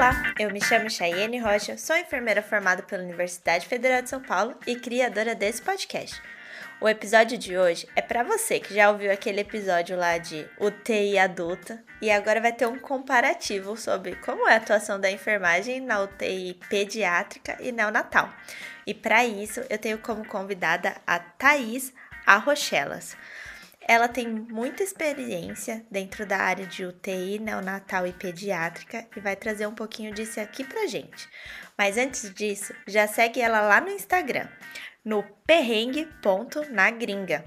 Olá, eu me chamo Chayenne Rocha, sou enfermeira formada pela Universidade Federal de São Paulo e criadora desse podcast. O episódio de hoje é para você que já ouviu aquele episódio lá de UTI adulta e agora vai ter um comparativo sobre como é a atuação da enfermagem na UTI pediátrica e neonatal. E para isso eu tenho como convidada a Thaís Arrochelas. Ela tem muita experiência dentro da área de UTI neonatal e pediátrica e vai trazer um pouquinho disso aqui pra gente. Mas antes disso, já segue ela lá no Instagram, no perrengue.nagringa.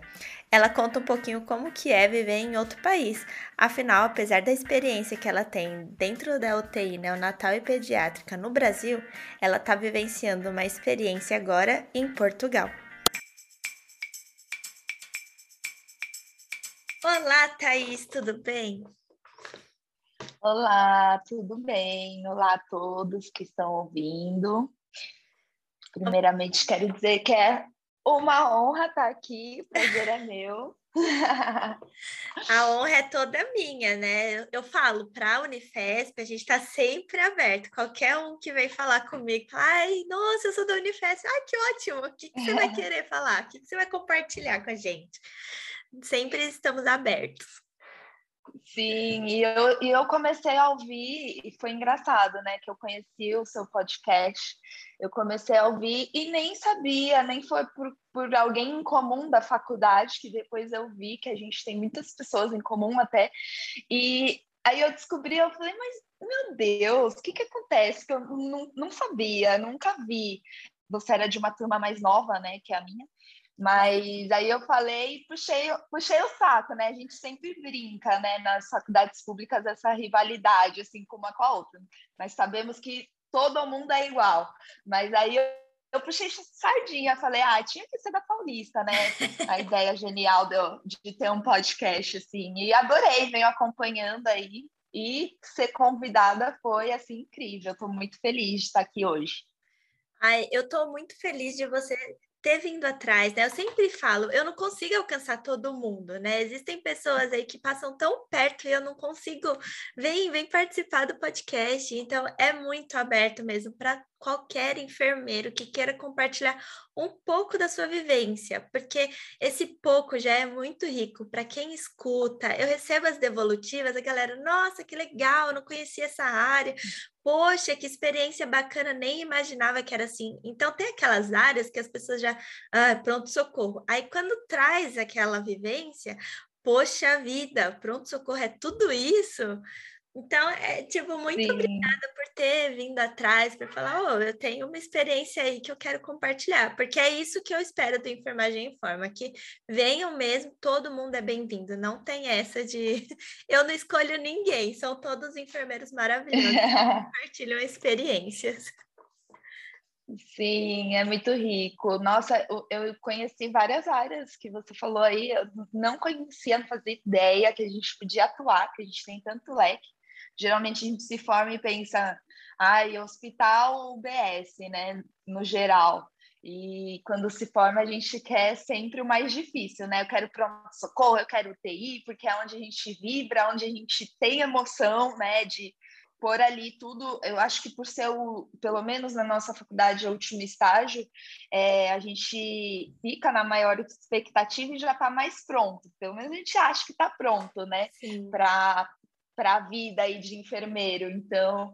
Ela conta um pouquinho como que é viver em outro país. Afinal, apesar da experiência que ela tem dentro da UTI neonatal e pediátrica no Brasil, ela está vivenciando uma experiência agora em Portugal. Olá, Thaís, tudo bem? Olá, tudo bem? Olá a todos que estão ouvindo. Primeiramente, quero dizer que é uma honra estar aqui, o prazer é meu. A honra é toda minha, né? Eu falo para a Unifesp, a gente está sempre aberto. Qualquer um que vem falar comigo, ai, nossa, eu sou da Unifesp, ai, que ótimo! O que, que você vai querer falar? O que, que você vai compartilhar com a gente? Sempre estamos abertos. Sim, e eu, e eu comecei a ouvir, e foi engraçado, né? Que eu conheci o seu podcast, eu comecei a ouvir e nem sabia, nem foi por, por alguém em comum da faculdade, que depois eu vi que a gente tem muitas pessoas em comum até. E aí eu descobri, eu falei, mas meu Deus, o que, que acontece? Que eu não, não sabia, nunca vi. Você era de uma turma mais nova, né? Que a minha. Mas aí eu falei, puxei, puxei o saco, né? A gente sempre brinca, né, nas faculdades públicas essa rivalidade, assim, com uma com a outra. Mas sabemos que todo mundo é igual. Mas aí eu, eu puxei sardinha, falei, ah, tinha que ser da Paulista, né? A ideia genial de, de ter um podcast, assim. E adorei, venho acompanhando aí. E ser convidada foi, assim, incrível. Estou muito feliz de estar aqui hoje. Ai, eu estou muito feliz de você ter vindo atrás, né? Eu sempre falo, eu não consigo alcançar todo mundo, né? Existem pessoas aí que passam tão perto e eu não consigo. Vem, vem participar do podcast. Então, é muito aberto mesmo para qualquer enfermeiro que queira compartilhar um pouco da sua vivência, porque esse pouco já é muito rico para quem escuta. Eu recebo as devolutivas, a galera, nossa, que legal, não conhecia essa área. Poxa, que experiência bacana, nem imaginava que era assim. Então, tem aquelas áreas que as pessoas já, ah, pronto, socorro. Aí, quando traz aquela vivência, poxa vida, pronto, socorro é tudo isso. Então, é tipo, muito Sim. obrigada por ter vindo atrás para falar, oh, eu tenho uma experiência aí que eu quero compartilhar, porque é isso que eu espero do Enfermagem em Forma, que venham mesmo, todo mundo é bem-vindo, não tem essa de eu não escolho ninguém, são todos enfermeiros maravilhosos que compartilham experiências. Sim, é muito rico. Nossa, eu conheci várias áreas que você falou aí, eu não conhecia, não fazia ideia que a gente podia atuar, que a gente tem tanto leque geralmente a gente se forma e pensa, ai, hospital UBS, né, no geral. E quando se forma, a gente quer sempre o mais difícil, né? Eu quero pronto-socorro, eu quero UTI, porque é onde a gente vibra, onde a gente tem emoção, né? De pôr ali tudo. Eu acho que por ser, o, pelo menos na nossa faculdade, o último estágio, é, a gente fica na maior expectativa e já está mais pronto. Pelo menos a gente acha que está pronto, né? Para para a vida aí de enfermeiro. Então,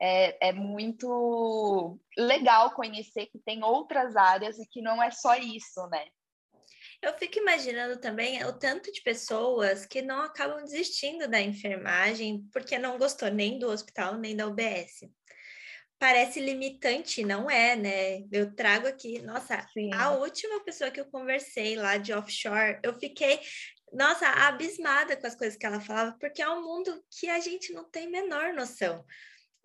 é, é, muito legal conhecer que tem outras áreas e que não é só isso, né? Eu fico imaginando também o tanto de pessoas que não acabam desistindo da enfermagem porque não gostou nem do hospital nem da UBS. Parece limitante, não é, né? Eu trago aqui, nossa, Sim. a última pessoa que eu conversei lá de offshore, eu fiquei nossa, abismada com as coisas que ela falava, porque é um mundo que a gente não tem menor noção.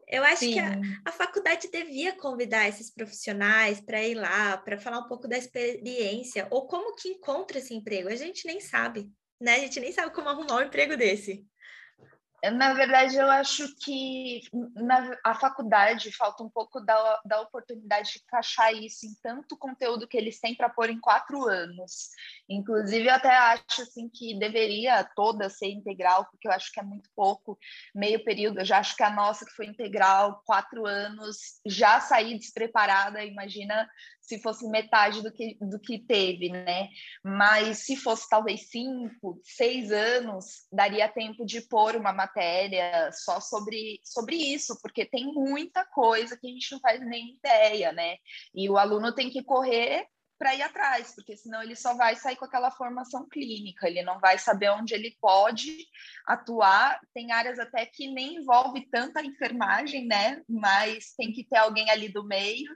Eu acho Sim. que a, a, faculdade devia convidar esses profissionais para ir lá, para falar um pouco da experiência, ou como que encontra esse emprego. A gente nem sabe, né? A gente nem sabe como arrumar um emprego desse. Na verdade, eu acho que na a faculdade falta um pouco da, da oportunidade de encaixar isso em tanto conteúdo que eles têm para pôr em quatro anos. Inclusive, eu até acho assim, que deveria toda ser integral, porque eu acho que é muito pouco, meio período. Eu já acho que a nossa, que foi integral, quatro anos, já saí despreparada, imagina se fosse metade do que, do que teve, né? Mas se fosse talvez cinco, seis anos, daria tempo de pôr uma matéria só sobre, sobre isso, porque tem muita coisa que a gente não faz nem ideia, né? E o aluno tem que correr para ir atrás, porque senão ele só vai sair com aquela formação clínica, ele não vai saber onde ele pode atuar. Tem áreas até que nem envolve tanta enfermagem, né? Mas tem que ter alguém ali do meio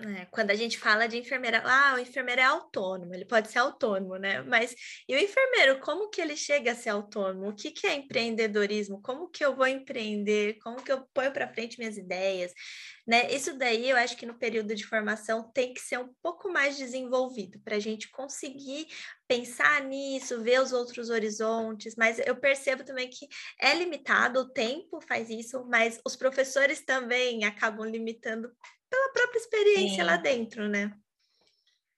é, quando a gente fala de enfermeira, ah, o enfermeiro é autônomo, ele pode ser autônomo, né? Mas e o enfermeiro, como que ele chega a ser autônomo? O que, que é empreendedorismo? Como que eu vou empreender? Como que eu ponho para frente minhas ideias? Né? Isso daí eu acho que no período de formação tem que ser um pouco mais desenvolvido para a gente conseguir pensar nisso, ver os outros horizontes, mas eu percebo também que é limitado, o tempo faz isso, mas os professores também acabam limitando pela própria experiência Sim. lá dentro, né?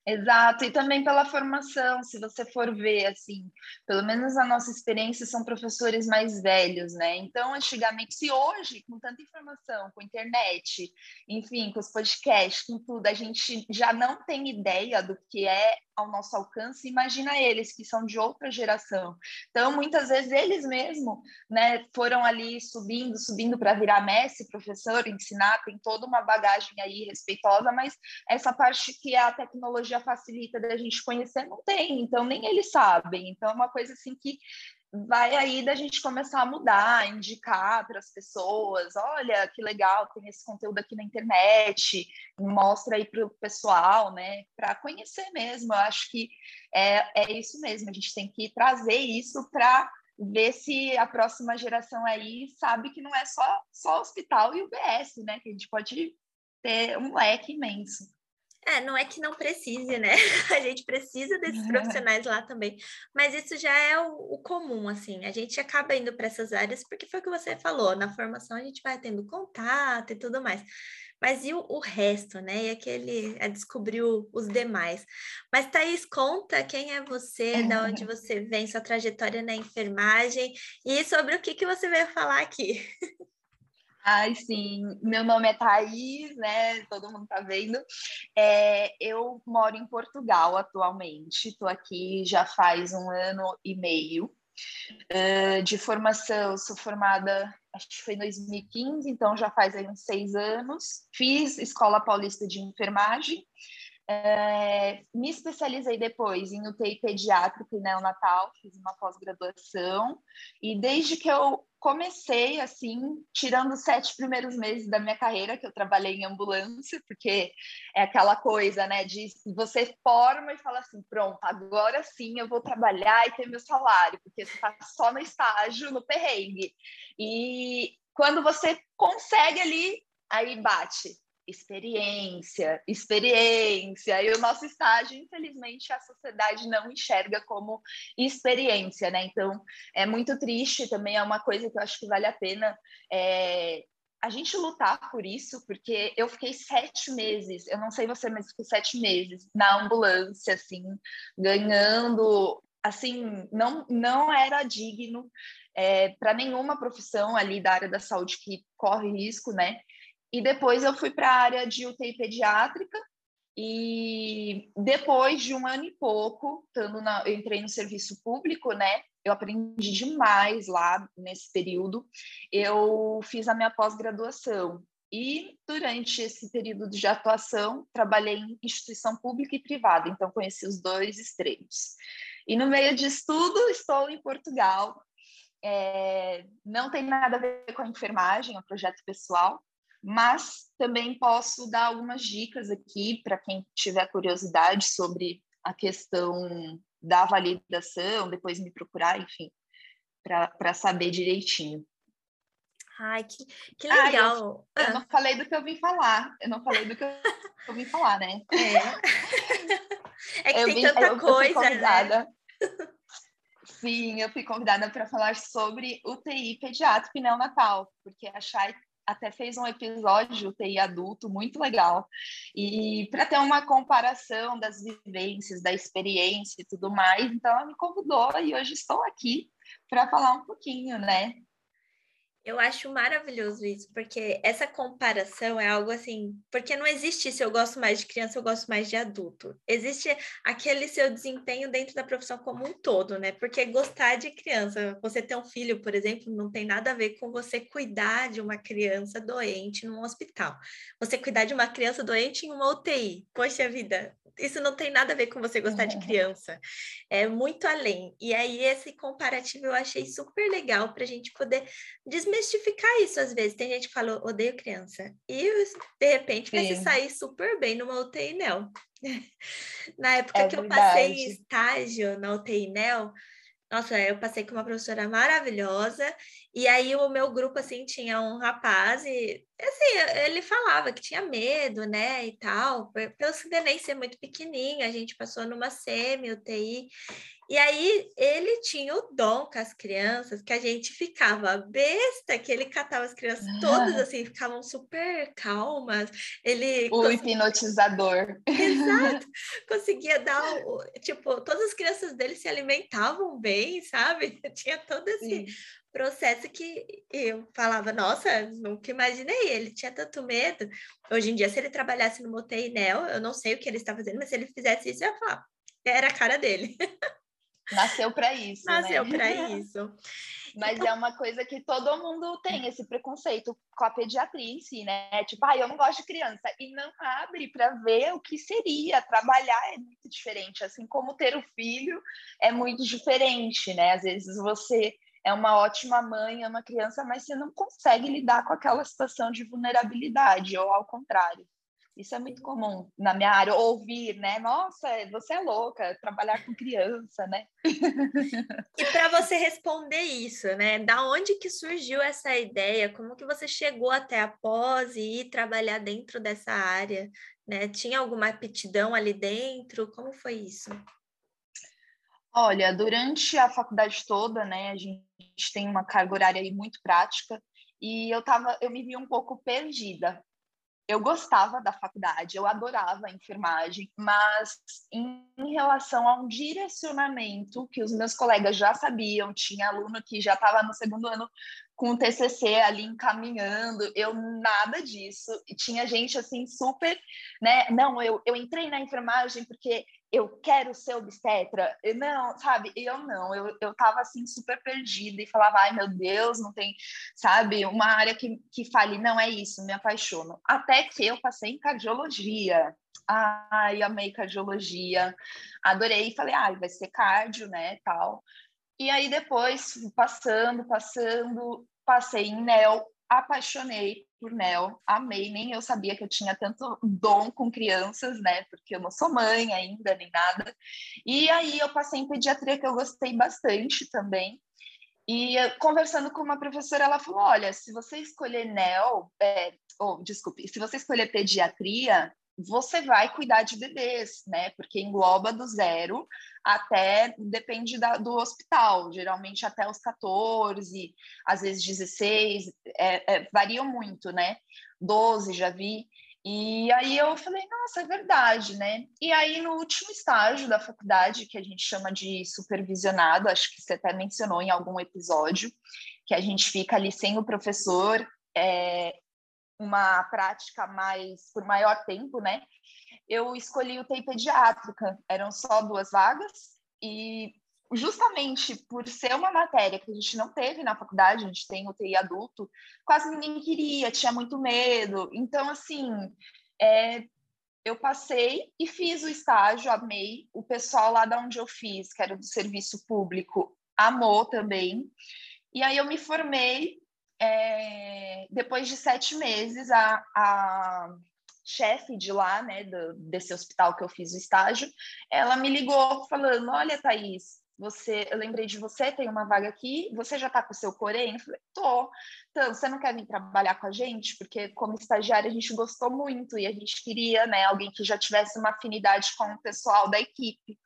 Exato, e também pela formação, se você for ver, assim, pelo menos a nossa experiência são professores mais velhos, né? Então, antigamente, se hoje, com tanta informação, com internet, enfim, com os podcasts, com tudo, a gente já não tem ideia do que é ao nosso alcance, imagina eles que são de outra geração. Então, muitas vezes eles mesmos, né, foram ali subindo, subindo para virar mestre, professor, ensinar, tem toda uma bagagem aí respeitosa, mas essa parte que a tecnologia facilita da gente conhecer não tem, então nem eles sabem. Então, é uma coisa assim que vai aí da gente começar a mudar, indicar para as pessoas, olha que legal, tem esse conteúdo aqui na internet, mostra aí para o pessoal, né, para conhecer mesmo. Eu acho que é, é isso mesmo, a gente tem que trazer isso para ver se a próxima geração aí sabe que não é só, só hospital e UBS, né, que a gente pode ter um leque imenso. É, não é que não precise, né? A gente precisa desses profissionais lá também, mas isso já é o, o comum, assim. A gente acaba indo para essas áreas porque foi o que você falou, na formação a gente vai tendo contato e tudo mais. Mas e o, o resto, né? E aquele a descobrir os demais. Mas Thaís, conta quem é você, de onde você vem, sua trajetória na enfermagem e sobre o que, que você veio falar aqui. Ai, sim. Meu nome é Thaís, né? Todo mundo tá vendo. É, eu moro em Portugal atualmente. Estou aqui já faz um ano e meio. Uh, de formação, sou formada, acho que foi em 2015, então já faz aí uns seis anos. Fiz Escola Paulista de Enfermagem. É, me especializei depois em UTI pediátrica e neonatal, fiz uma pós-graduação, e desde que eu comecei assim, tirando os sete primeiros meses da minha carreira, que eu trabalhei em ambulância, porque é aquela coisa, né, de você forma e fala assim, pronto, agora sim eu vou trabalhar e ter meu salário, porque você está só no estágio, no perrengue. E quando você consegue ali, aí bate experiência, experiência. E o nosso estágio, infelizmente, a sociedade não enxerga como experiência, né? Então, é muito triste também, é uma coisa que eu acho que vale a pena é, a gente lutar por isso, porque eu fiquei sete meses, eu não sei você, mas fiquei sete meses na ambulância, assim, ganhando, assim, não, não era digno é, para nenhuma profissão ali da área da saúde que corre risco, né? E depois eu fui para a área de UTI pediátrica. E depois de um ano e pouco, estando na, eu entrei no serviço público, né? Eu aprendi demais lá nesse período. Eu fiz a minha pós-graduação. E durante esse período de atuação, trabalhei em instituição pública e privada, então conheci os dois extremos. E no meio disso tudo, estou em Portugal. É, não tem nada a ver com a enfermagem, é um projeto pessoal, mas também posso dar algumas dicas aqui para quem tiver curiosidade sobre a questão da validação, depois me procurar, enfim, para saber direitinho. Ai, que, que legal! Ah, eu, eu, não falei do que eu vim falar, eu não falei do que eu, eu vim falar, né? É, é que eu tem vim, tanta coisa, né? Sim, eu fui convidada para falar sobre UTI pediátrico e neonatal, porque a Chay até fez um episódio UTI adulto muito legal. E para ter uma comparação das vivências, da experiência e tudo mais, então ela me convidou e hoje estou aqui para falar um pouquinho, né, eu acho maravilhoso isso, porque essa comparação é algo assim, porque não existe se eu gosto mais de criança, eu gosto mais de adulto. Existe aquele seu desempenho dentro da profissão como um todo, né? Porque gostar de criança, você ter um filho, por exemplo, não tem nada a ver com você cuidar de uma criança doente num hospital. Você cuidar de uma criança doente em uma UTI. Poxa vida, isso não tem nada a ver com você gostar de criança. É muito além. E aí, esse comparativo eu achei super legal para a gente poder desmistificar isso às vezes. Tem gente que fala, odeio criança. E, de repente, vai se sair super bem numa UTI NEL. na época é que verdade. eu passei em estágio na UTI NEL, nossa, eu passei com uma professora maravilhosa, e aí o meu grupo, assim, tinha um rapaz, e, assim, ele falava que tinha medo, né, e tal, pelo neném ser muito pequenininho, a gente passou numa semi-UTI, e aí ele tinha o dom com as crianças, que a gente ficava besta, que ele catava as crianças todas assim, ficavam super calmas. Ele o cons... hipnotizador. Exato. Conseguia dar o... tipo, todas as crianças dele se alimentavam bem, sabe? Tinha todo esse Sim. Processo que eu falava, nossa, nunca imaginei, ele tinha tanto medo. Hoje em dia, se ele trabalhasse no Motei Nel, eu não sei o que ele está fazendo, mas se ele fizesse isso, eu ia falar, era a cara dele. Nasceu para isso. Nasceu né? para isso. Mas então... é uma coisa que todo mundo tem esse preconceito com a pediatria em si, né? Tipo, ah, eu não gosto de criança. E não abre para ver o que seria. Trabalhar é muito diferente. Assim como ter o um filho é muito diferente, né? Às vezes você é uma ótima mãe, ama criança, mas você não consegue lidar com aquela situação de vulnerabilidade, ou ao contrário. Isso é muito comum na minha área, ouvir, né? Nossa, você é louca, trabalhar com criança, né? e para você responder isso, né? Da onde que surgiu essa ideia? Como que você chegou até a pós e ir trabalhar dentro dessa área? Né? Tinha alguma aptidão ali dentro? Como foi isso? Olha, durante a faculdade toda, né, a gente tem uma carga horária aí muito prática e eu tava, eu me vi um pouco perdida, eu gostava da faculdade, eu adorava a enfermagem, mas em, relação a um direcionamento que os meus colegas já sabiam, tinha aluno que já estava no segundo ano com o TCC ali encaminhando, eu nada disso. E tinha gente assim super, né? Não, eu, eu entrei na enfermagem porque eu quero ser obstetra. Eu, não, sabe? Eu não, eu, eu tava assim super perdida e falava, ai meu Deus, não tem, sabe, uma área que, que fale, não é isso, me apaixono. Até que eu passei em cardiologia. Ai, amei cardiologia, adorei, falei, ai, vai ser cardio, né, tal. E aí depois, passando, passando, passei em NEL, apaixonei por Nel, amei, nem eu sabia que eu tinha tanto dom com crianças, né? Porque eu não sou mãe ainda, nem nada. E aí eu passei em pediatria, que eu gostei bastante também. E eh, conversando com uma professora, ela falou: olha, se você escolher NEL, é, oh, desculpe, se você escolher pediatria, você vai cuidar de bebês, né? Porque engloba do zero até, depende da, do hospital, geralmente até os 14, às vezes 16, é, é, variam muito, né? 12 já vi. E aí eu falei, nossa, é verdade, né? E aí no último estágio da faculdade, que a gente chama de supervisionado, acho que você até mencionou em algum episódio, que a gente fica ali sem o professor, é, uma prática mais por maior tempo, né? Eu escolhi o TI pediátrica, eram só duas vagas e justamente por ser uma matéria que a gente não teve na faculdade, a gente tem o TI adulto, quase ninguém queria, tinha muito medo. Então, assim, é, eu passei e fiz o estágio, amei. O pessoal lá da onde eu fiz, que era do serviço público, amou também. E aí eu me formei é, depois de sete meses, a, a chefe de lá, né, do, desse hospital que eu fiz o estágio, ela me ligou falando: Olha, Thaís, você, eu lembrei de você, tem uma vaga aqui, você já está com o seu Corém? Eu falei, tô. Então, você não quer vir trabalhar com a gente? Porque como estagiária a gente gostou muito e a gente queria, né, alguém que já tivesse uma afinidade com o pessoal da equipe.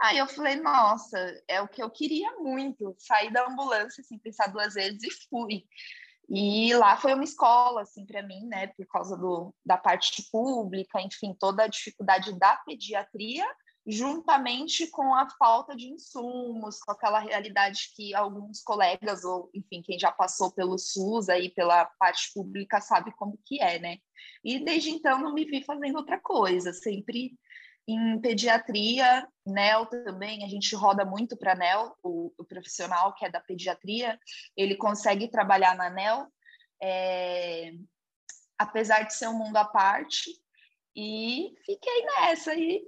Aí eu falei, nossa, é o que eu queria muito, sair da ambulância sem pensar duas vezes e fui. E lá foi uma escola, assim, para mim, né, por causa do, da parte pública, enfim, toda a dificuldade da pediatria, juntamente com a falta de insumos, com aquela realidade que alguns colegas, ou enfim, quem já passou pelo SUS aí, pela parte pública, sabe como que é, né? E desde então não me vi fazendo outra coisa, sempre em pediatria, NEL também, a gente roda muito para NEL, o, o, profissional que é da pediatria, ele consegue trabalhar na NEL, é, apesar de ser um mundo à parte, e fiquei nessa, e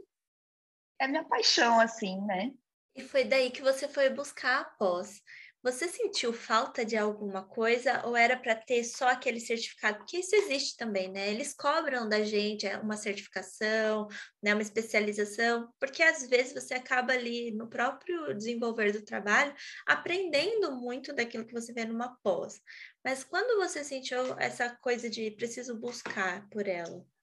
é minha paixão, assim, né? E foi daí que você foi buscar a pós. Você sentiu falta de alguma coisa ou era para ter só aquele certificado? Porque isso existe também, né? Eles cobram da gente é, uma certificação, né, uma especialização, porque às vezes você acaba ali no próprio desenvolver do trabalho aprendendo muito daquilo que você vê numa pós. Mas quando você sentiu essa coisa de preciso buscar por ela?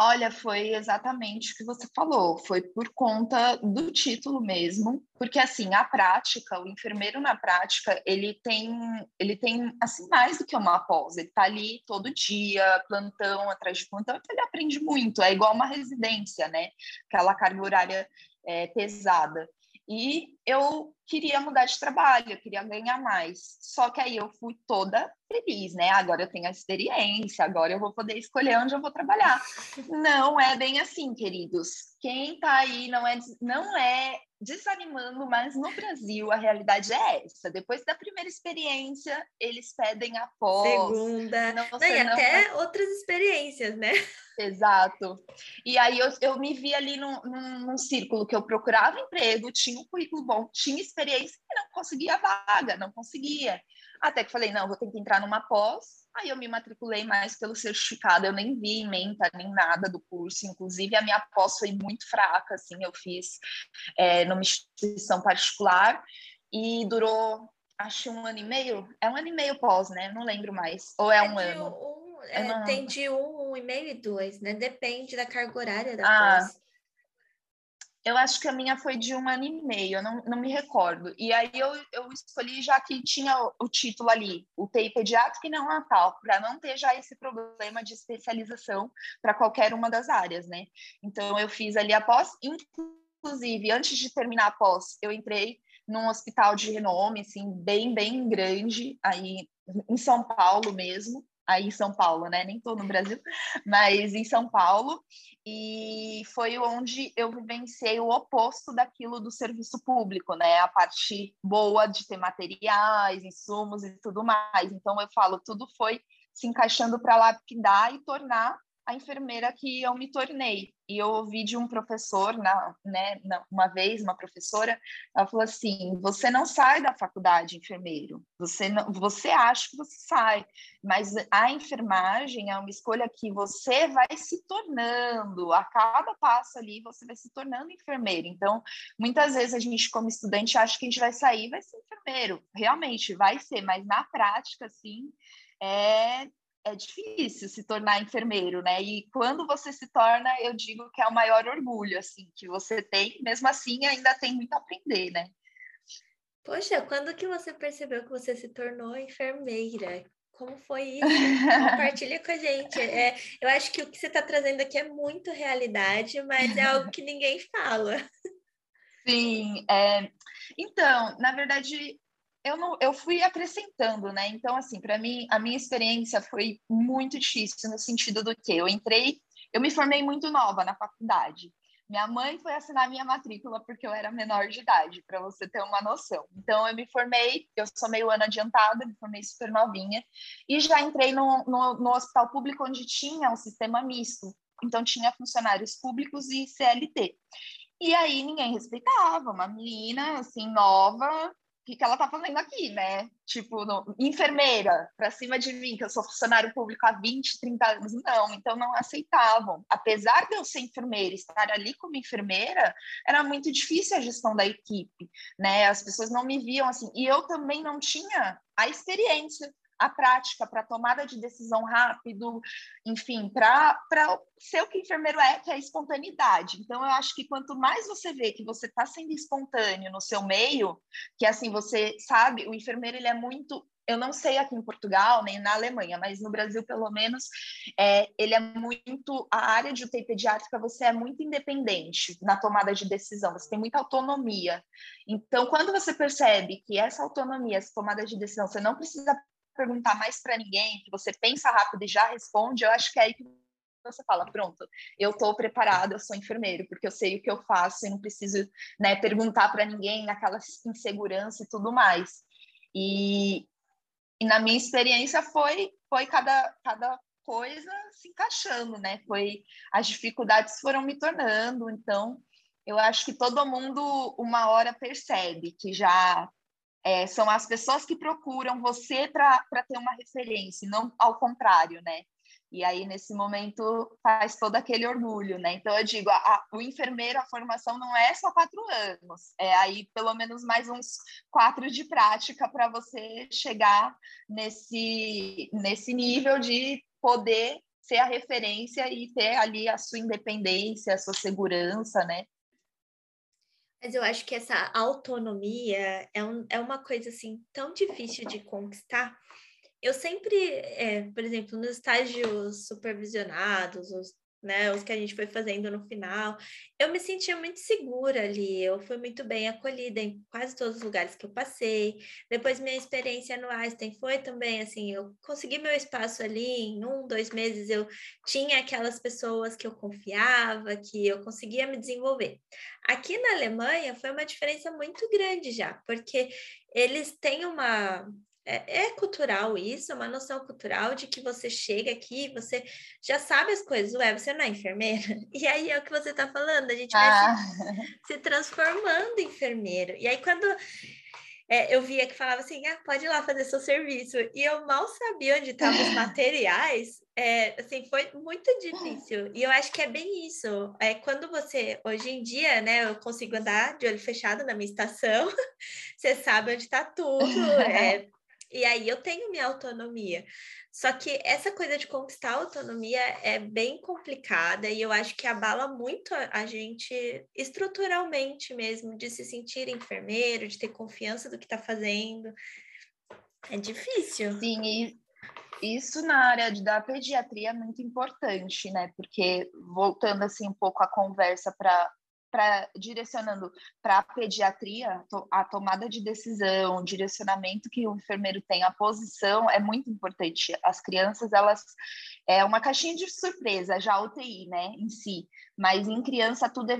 Olha, foi exatamente o que você falou, foi por conta do título mesmo, porque assim, a prática, o enfermeiro na prática, ele tem, ele tem assim mais do que uma pós, ele tá ali todo dia, plantão atrás de plantão, então ele aprende muito, é igual uma residência, né? Aquela carga horária é, pesada. E eu queria mudar de trabalho, eu queria ganhar mais. Só que aí eu fui toda feliz, né? Agora eu tenho a experiência, agora eu vou poder escolher onde eu vou trabalhar. Não é bem assim, queridos. Quem tá aí não é, não é desanimando, mas no Brasil a realidade é essa. Depois da primeira experiência, eles pedem a pós. Segunda. Não, não, e não... até outras experiências, né? Exato. E aí eu, eu me vi ali num, num, num, círculo que eu procurava emprego, tinha um currículo bom, tinha experiência e não conseguia vaga, não conseguia. Até que falei, não, vou ter que entrar numa pós. Aí eu me matriculei mais pelo certificado, eu nem vi ementa nem nada do curso. Inclusive, a minha pós foi muito fraca, assim, eu fiz é, numa instituição particular e durou, acho, um ano e meio. É um ano e meio pós, né? Não lembro mais. Ou é, é um ano? Um, é, não... Tem de um, um e meio e dois, né? Depende da carga horária da ah, pós. Eu acho que a minha foi de um ano e meio, eu não, não me recordo. E aí eu, eu escolhi já que tinha o, o título ali, o TI pediátrico e não natal, para não ter já esse problema de especialização para qualquer uma das áreas, né? Então eu fiz ali após, inclusive antes de terminar a pós, eu entrei num hospital de renome, assim, bem, bem grande, aí em São Paulo mesmo, aí em São Paulo, né? Nem estou no Brasil, mas em São Paulo. E foi onde eu vivenciei o oposto daquilo do serviço público, né? A parte boa de ter materiais, insumos e tudo mais. Então eu falo, tudo foi se encaixando para lapidar e tornar a enfermeira que eu me tornei. E eu ouvi de um professor, na, né, uma vez, uma professora, ela falou assim: você não sai da faculdade enfermeiro, você, não, você acha que você sai, mas a enfermagem é uma escolha que você vai se tornando, a cada passo ali você vai se tornando enfermeiro. Então, muitas vezes a gente, como estudante, acha que a gente vai sair vai ser enfermeiro. Realmente vai ser, mas na prática, assim, é é difícil se tornar enfermeiro, né? E quando você se torna, eu digo que é o maior orgulho, assim, que você tem. Mesmo assim, ainda tem muito a aprender, né? Poxa, quando que você percebeu que você se tornou enfermeira? Como foi isso? Compartilha com a gente. É, eu acho que o que você está trazendo aqui é muito realidade, mas é algo que ninguém fala. Sim, é... então, na verdade, eu não, eu fui acrescentando, né? Então, assim, para mim, a minha experiência foi muito difícil no sentido do que eu entrei, eu me formei muito nova na faculdade. Minha mãe foi assinar minha matrícula porque eu era menor de idade, para você ter uma noção. Então, eu me formei, eu sou meio ano adiantada, me formei super novinha, e já entrei no, no, no hospital público onde tinha um sistema misto. Então, tinha funcionários públicos e CLT. E aí ninguém respeitava, uma menina assim nova, que, que ela tá fazendo aqui, né? Tipo, no, enfermeira, para cima de mim, que eu sou funcionário público há 20, 30 anos. Não, então não aceitavam. Apesar de eu ser enfermeira, estar ali como enfermeira, era muito difícil a gestão da equipe, né? As pessoas não me viam assim. E eu também não tinha a experiência a prática, para tomada de decisão rápido, enfim, para ser o que o enfermeiro é, que é a espontaneidade. Então, eu acho que quanto mais você vê que você está sendo espontâneo no seu meio, que assim, você sabe, o enfermeiro ele é muito eu não sei aqui em Portugal nem na Alemanha, mas no Brasil pelo menos é, ele é muito a área de UTI pediátrica você é muito independente na tomada de decisão, você tem muita autonomia. Então, quando você percebe que essa autonomia, essa tomada de decisão, você não precisa perguntar mais para ninguém, que você pensa rápido e já responde, eu acho que é aí que você fala, pronto, eu estou preparada, eu sou enfermeiro, porque eu sei o que eu faço e não preciso né, perguntar para ninguém naquela insegurança e tudo mais. E, e na minha experiência foi foi cada, cada coisa se encaixando, né? Foi as dificuldades foram me tornando, então eu acho que todo mundo uma hora percebe que já é, são as pessoas que procuram você para ter uma referência, não ao contrário, né? E aí, nesse momento, faz todo aquele orgulho, né? Então, eu digo, a, a, o enfermeiro, a formação não é só quatro anos, é aí pelo menos mais uns quatro de prática para você chegar nesse, nesse nível de poder ser a referência e ter ali a sua independência, a sua segurança, né? Mas eu acho que essa autonomia é, um, é uma coisa assim tão difícil de conquistar, eu sempre, é, por exemplo, nos estágios supervisionados, os, né, os que a gente foi fazendo no final, eu me sentia muito segura ali, eu fui muito bem acolhida em quase todos os lugares que eu passei. Depois, minha experiência no Einstein foi também assim: eu consegui meu espaço ali, em um, dois meses eu tinha aquelas pessoas que eu confiava, que eu conseguia me desenvolver. Aqui na Alemanha foi uma diferença muito grande já, porque eles têm uma é, é, cultural isso, é uma noção cultural de que você chega aqui, você já sabe as coisas, ué, você não é enfermeira? E aí é o que você está falando, a gente vai ah. se, se, transformando em enfermeiro. E aí quando é, eu via que falava assim, ah, pode ir lá fazer seu serviço, e eu mal sabia onde estavam os materiais, é, assim, foi muito difícil. E eu acho que é bem isso. É quando você, hoje em dia, né, eu consigo andar de olho fechado na minha estação, você sabe onde está tudo, é, e aí eu tenho minha autonomia. Só que essa coisa de conquistar a autonomia é bem complicada e eu acho que abala muito a gente estruturalmente mesmo, de se sentir enfermeiro, de ter confiança do que está fazendo. É difícil. Sim, e isso na área da pediatria é muito importante, né? Porque voltando assim um pouco a conversa para para direcionando para a pediatria, a tomada de decisão, o direcionamento que o enfermeiro tem, a posição é muito importante. As crianças, elas é uma caixinha de surpresa, já a UTI, né, em si, mas em criança tudo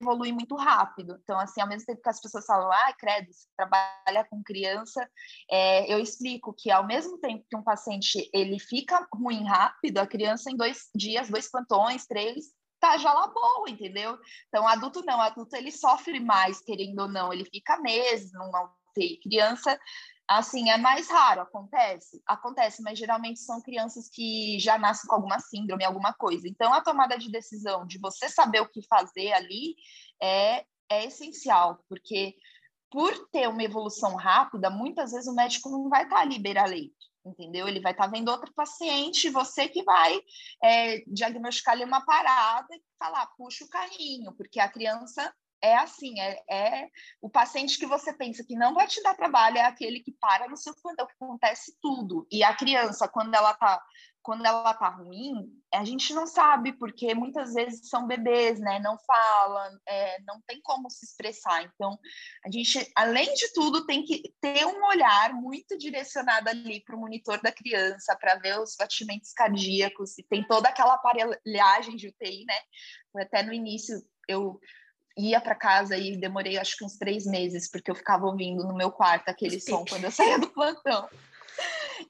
evolui muito rápido. Então, assim, ao mesmo tempo que as pessoas falam, ah, credo, você trabalha com criança, é, eu explico que ao mesmo tempo que um paciente ele fica ruim rápido, a criança em dois dias, dois plantões, três, tá já lá boa, entendeu? Então, adulto não, adulto ele sofre mais, querendo ou não, ele fica meses numa UTI. Criança, assim, é mais raro, acontece? Acontece, mas geralmente são crianças que já nascem com alguma síndrome, alguma coisa. Então, a tomada de decisão de você saber o que fazer ali é, é essencial, porque por ter uma evolução rápida, muitas vezes o médico não vai estar ali beira-leito entendeu? Ele vai estar tá vendo outro paciente, você que vai é, diagnosticar ali uma parada e falar, puxa o carrinho, porque a criança é assim, é, é, o paciente que você pensa que não vai te dar trabalho é aquele que para no seu plantão, que acontece tudo. E a criança, quando ela está quando ela tá ruim, a gente não sabe, porque muitas vezes são bebês, né? Não falam, é, não tem como se expressar. Então, a gente, além de tudo, tem que ter um olhar muito direcionado ali para o monitor da criança, para ver os batimentos cardíacos, e tem toda aquela aparelhagem de UTI, né? Até no início, eu ia para casa e demorei acho que uns três meses, porque eu ficava ouvindo no meu quarto aquele som quando eu saía do plantão.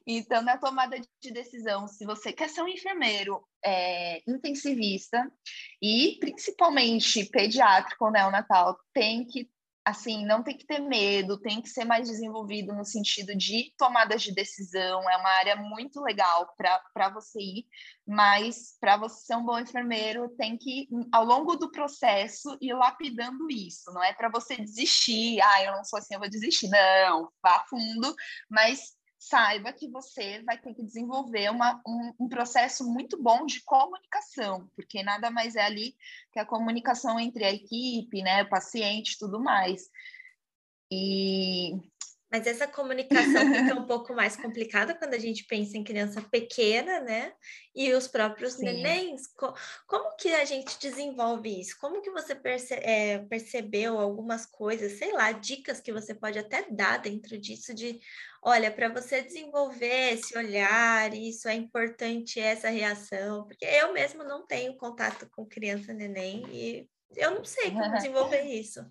Então, na tomada de decisão, se você quer ser um enfermeiro é, intensivista e principalmente pediátrico neonatal, tem que assim, não tem que ter medo, tem que ser mais desenvolvido no sentido de tomadas de decisão, é uma área muito legal para você ir, mas para você ser um bom enfermeiro, tem que, ao longo do processo, ir lapidando isso, não é para você desistir, ah, eu não sou assim, eu vou desistir, não, vá fundo, mas saiba que você vai ter que desenvolver uma, um, um, processo muito bom de comunicação, porque nada mais é ali que a comunicação entre a equipe, né, o paciente, tudo mais. E mas essa comunicação fica um pouco mais complicada quando a gente pensa em criança pequena, né? E os próprios Sim. nenéns. Como que a gente desenvolve isso? Como que você perce é, percebeu algumas coisas, sei lá, dicas que você pode até dar dentro disso de, olha, para você desenvolver esse olhar, isso é importante essa reação, porque eu mesmo não tenho contato com criança neném e eu não sei como desenvolver isso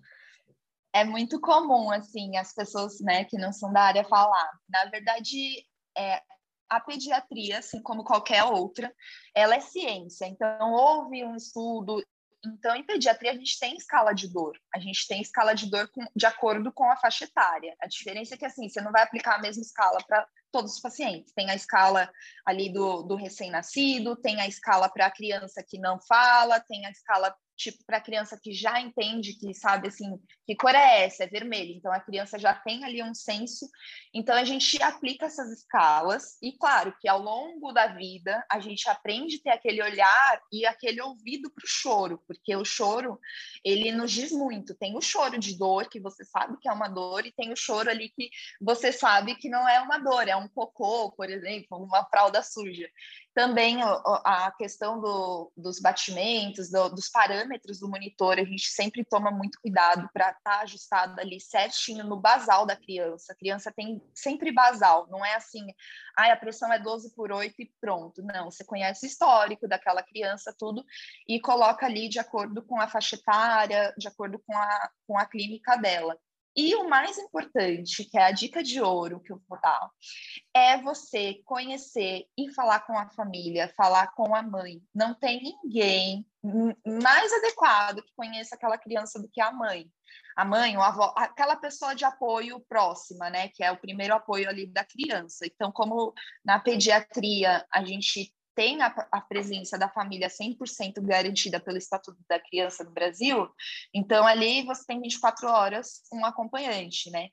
é muito comum, assim, as pessoas, né, que não são da área falar. Na verdade, é, a pediatria, assim como qualquer outra, ela é ciência. Então, houve um estudo. Então, em pediatria, a gente tem escala de dor. A gente tem escala de dor com, de acordo com a faixa etária. A diferença é que, assim, você não vai aplicar a mesma escala para todos os pacientes. Tem a escala ali do, do recém-nascido, tem a escala para a criança que não fala, tem a escala tipo para a criança que já entende, que sabe assim, que cor é essa? É vermelho. Então a criança já tem ali um senso. Então a gente aplica essas escalas e claro que ao longo da vida a gente aprende a ter aquele olhar e aquele ouvido para o choro, porque o choro ele nos diz muito. Tem o choro de dor que você sabe que é uma dor e tem o choro ali que você sabe que não é uma dor, é um cocô, por exemplo, uma fralda suja. Também a questão do, dos batimentos, do, dos parâmetros do monitor, a gente sempre toma muito cuidado para estar tá ajustado ali certinho no basal da criança. A criança tem sempre basal, não é assim, ah, a pressão é 12 por 8 e pronto. Não, você conhece o histórico daquela criança, tudo, e coloca ali de acordo com a faixa etária, de acordo com a, com a clínica dela. E o mais importante, que é a dica de ouro que eu vou dar, é você conhecer e falar com a família, falar com a mãe. Não tem ninguém mais adequado que conheça aquela criança do que a mãe. A mãe, o avó, aquela pessoa de apoio próxima, né, que é o primeiro apoio ali da criança. Então, como na pediatria a gente tem a, a, presença da família 100% garantida pelo Estatuto da Criança do Brasil, então ali você tem 24 horas um acompanhante, né?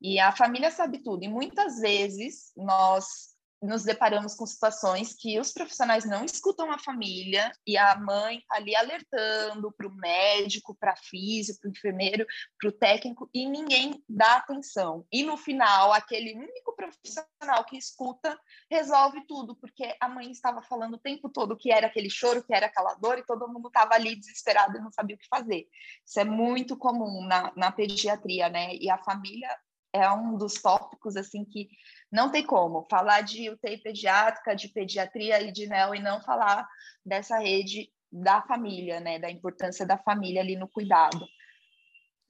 E a família sabe tudo. E muitas vezes nós nos deparamos com situações que os profissionais não escutam a família e a mãe ali alertando para o médico, para físico, para o enfermeiro, para o técnico e ninguém dá atenção. E no final, aquele único profissional que escuta resolve tudo, porque a mãe estava falando o tempo todo que era aquele choro, que era aquela dor e todo mundo estava ali desesperado e não sabia o que fazer. Isso é muito comum na, na pediatria, né? E a família é um dos tópicos assim que não tem como falar de UTI pediátrica, de pediatria e de NEL e não falar dessa rede da família, né, da importância da família ali no cuidado.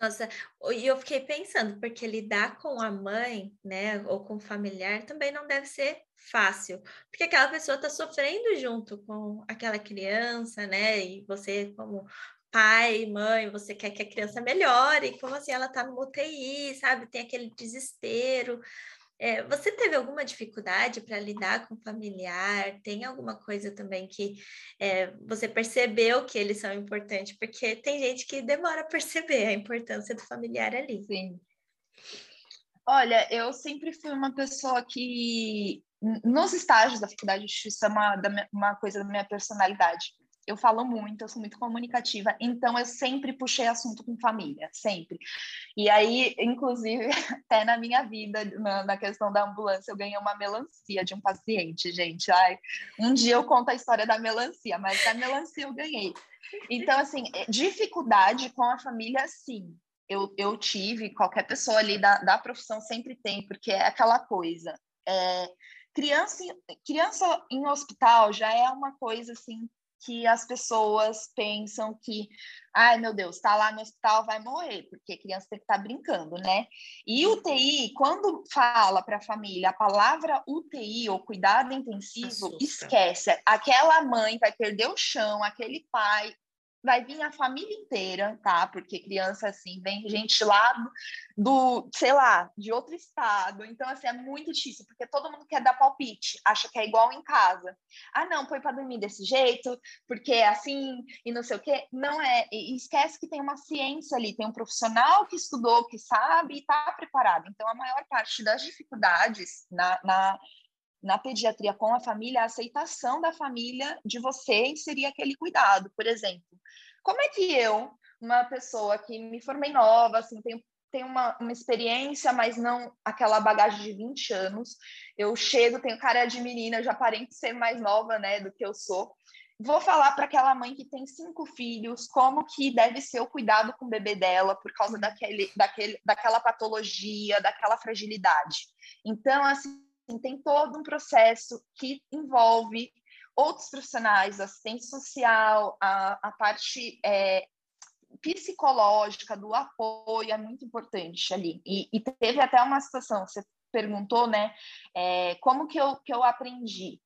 Nossa, e eu fiquei pensando, porque lidar com a mãe, né, ou com o familiar também não deve ser fácil, porque aquela pessoa está sofrendo junto com aquela criança, né, e você como pai, mãe, você quer que a criança melhore, como assim ela está no UTI, sabe? Tem aquele desespero. É, você teve alguma dificuldade para lidar com familiar? Tem alguma coisa também que é, você percebeu que eles são importantes? Porque tem gente que demora a perceber a importância do familiar ali. Sim. Olha, eu sempre fui uma pessoa que, nos estágios da faculdade de justiça, é uma, uma coisa da minha personalidade eu falo muito, eu sou muito comunicativa, então eu sempre puxei assunto com família, sempre. E aí, inclusive, até na minha vida, na, na, questão da ambulância, eu ganhei uma melancia de um paciente, gente. Ai, um dia eu conto a história da melancia, mas da melancia eu ganhei. Então, assim, é, dificuldade com a família, sim. Eu, eu tive, qualquer pessoa ali da, da profissão sempre tem, porque é aquela coisa. É, criança, criança em hospital já é uma coisa assim que as pessoas pensam que, ai meu Deus, está lá no hospital, vai morrer, porque a criança tem que estar tá brincando, né? E UTI, quando fala para a família a palavra UTI ou cuidado intensivo, Assusta. esquece. Aquela mãe vai perder o chão, aquele pai vai vir a família inteira, tá? Porque criança, assim, vem gente lá do, sei lá, de outro estado. Então, assim, é muito difícil, porque todo mundo quer dar palpite, acha que é igual em casa. Ah, não, põe para dormir desse jeito, porque é assim, e não sei o quê. Não é. E esquece que tem uma ciência ali, tem um profissional que estudou, que sabe e está preparado. Então, a maior parte das dificuldades na, na na pediatria com a família, a aceitação da família de você inserir aquele cuidado. Por exemplo, como é que eu, uma pessoa que me formei nova, assim, tenho, tenho uma, uma experiência, mas não aquela bagagem de 20 anos, eu chego, tenho cara de menina, já aparento ser mais nova, né, do que eu sou, vou falar para aquela mãe que tem cinco filhos como que deve ser o cuidado com o bebê dela por causa daquele, daquele, daquela patologia, daquela fragilidade. Então, assim, tem todo um processo que envolve outros profissionais, assistente social, a, a parte é, psicológica do apoio é muito importante ali. E, e teve até uma situação, você perguntou, né, é, como que eu, que eu aprendi?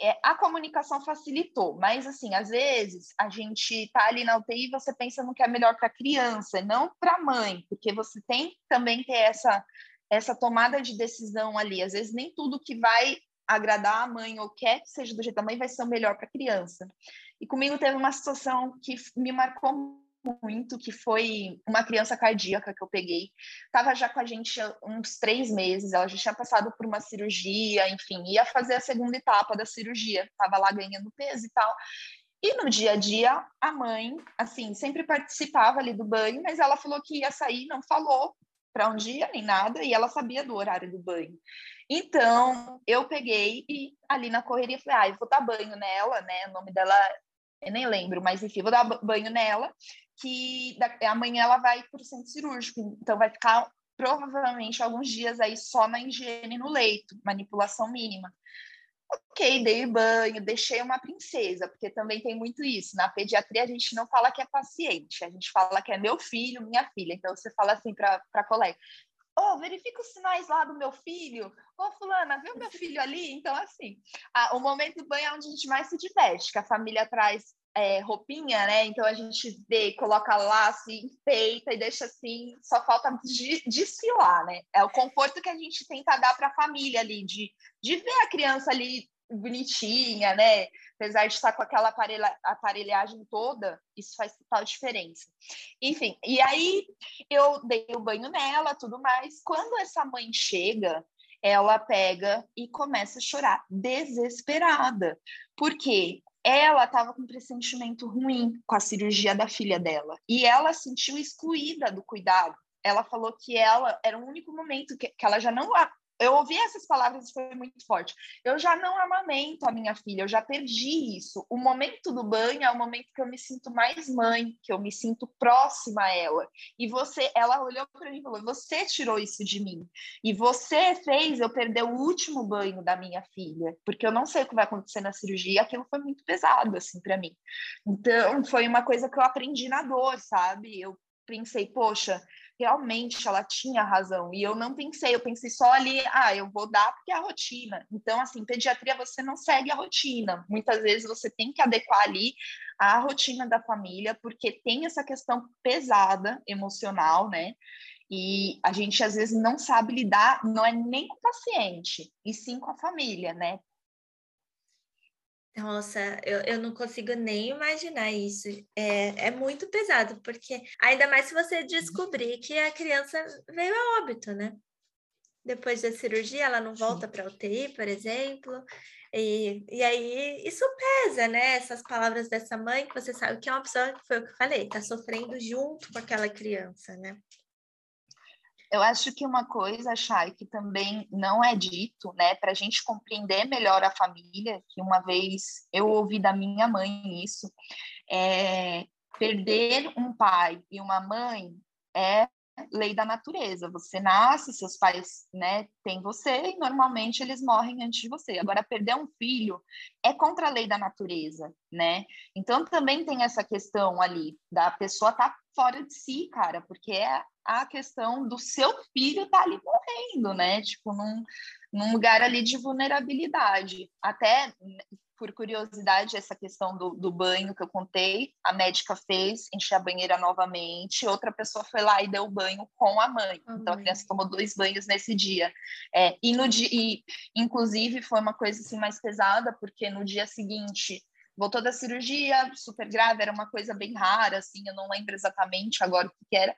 É, a comunicação facilitou, mas assim, às vezes a gente tá ali na UTI e você pensa no que é melhor para a criança, não para a mãe, porque você tem também ter essa essa tomada de decisão ali. Às vezes nem tudo que vai agradar a mãe ou quer que seja do jeito da mãe vai ser o melhor para a criança. E comigo teve uma situação que me marcou muito, que foi uma criança cardíaca que eu peguei. Estava já com a gente uns três meses, ela já tinha passado por uma cirurgia, enfim, ia fazer a segunda etapa da cirurgia, estava lá ganhando peso e tal. E no dia a dia, a mãe, assim, sempre participava ali do banho, mas ela falou que ia sair, não falou, para um dia nem nada, e ela sabia do horário do banho. Então, eu peguei e ali na correria falei, ah, eu vou dar banho nela, né? O nome dela, eu nem lembro, mas enfim, vou dar banho nela, que amanhã ela vai para o centro cirúrgico, então vai ficar provavelmente alguns dias aí só na higiene no leito, manipulação mínima. Ok, dei banho, deixei uma princesa, porque também tem muito isso. Na pediatria a gente não fala que é paciente, a gente fala que é meu filho, minha filha. Então você fala assim para a colega: oh, verifica os sinais lá do meu filho. Ô, oh, fulana, viu meu filho ali? Então, assim, a, o momento do banho é onde a gente mais se diverte, que a família traz é, roupinha, né? Então a gente vê, coloca lá, assim, feita e deixa assim, só falta de, desfilar, né? É o conforto que a gente tenta dar para a família ali, de, de ver a criança ali bonitinha, né? Apesar de estar com aquela aparelha, aparelhagem toda, isso faz total diferença. Enfim, e aí eu dei o banho nela, tudo mais. Quando essa mãe chega, ela pega e começa a chorar desesperada. Porque ela estava com um pressentimento ruim com a cirurgia da filha dela e ela sentiu excluída do cuidado. Ela falou que ela era o único momento que, que ela já não eu ouvi essas palavras e foi muito forte. Eu já não amamento a minha filha, eu já perdi isso. O momento do banho é o momento que eu me sinto mais mãe, que eu me sinto próxima a ela. E você, ela olhou para mim e falou: "Você tirou isso de mim. E você fez eu perder o último banho da minha filha, porque eu não sei o que vai acontecer na cirurgia". Aquilo foi muito pesado assim para mim. Então, foi uma coisa que eu aprendi na dor, sabe? Eu pensei, poxa, realmente ela tinha razão. E eu não pensei, eu pensei só ali, ah, eu vou dar porque é a rotina. Então, assim, pediatria você não segue a rotina. Muitas vezes você tem que adequar ali a rotina da família, porque tem essa questão pesada emocional, né? E a gente às vezes não sabe lidar, não é nem com o paciente, e sim com a família, né? Nossa, eu, eu não consigo nem imaginar isso. É, é muito pesado, porque ainda mais se você descobrir que a criança veio a óbito, né? Depois da cirurgia, ela não volta para UTI, por exemplo. E, e aí isso pesa, né? Essas palavras dessa mãe, que você sabe que é uma pessoa, que foi o que eu falei, tá sofrendo junto com aquela criança, né? Eu acho que uma coisa, Chay, que também não é dito, né, para a gente compreender melhor a família, que uma vez eu ouvi da minha mãe isso, é perder um pai e uma mãe é lei da natureza. Você nasce, seus pais, né, têm você e normalmente eles morrem antes de você. Agora perder um filho é contra a lei da natureza, né? Então também tem essa questão ali da pessoa estar tá fora de si, cara, porque é a questão do seu filho estar tá ali morrendo, né? Tipo, num, num lugar ali de vulnerabilidade. Até por curiosidade, essa questão do, do banho que eu contei, a médica fez, encher a banheira novamente, outra pessoa foi lá e deu banho com a mãe. Oh, então, a criança tomou dois banhos nesse dia. É, e, no dia, e, inclusive, foi uma coisa assim, mais pesada, porque no dia seguinte voltou da cirurgia, super grave, era uma coisa bem rara, assim, eu não lembro exatamente agora o que era.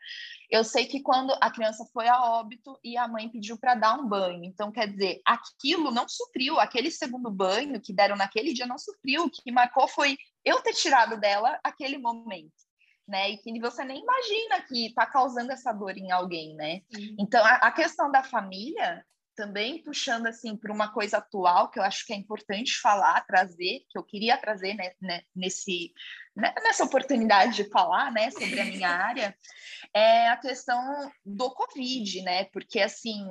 Eu sei que quando a criança foi a óbito e a mãe pediu para dar um banho, então quer dizer, aquilo não supriu, aquele segundo banho que deram naquele dia não supriu, o que marcou foi eu ter tirado dela aquele momento. Né, e que você nem imagina que está causando essa dor em alguém, né? Então, a, a questão da família também puxando assim para uma coisa atual que eu acho que é importante falar, trazer, que eu queria trazer né, né, nesse né, nessa oportunidade de falar, né, sobre a minha área, é a questão do Covid, né? Porque assim,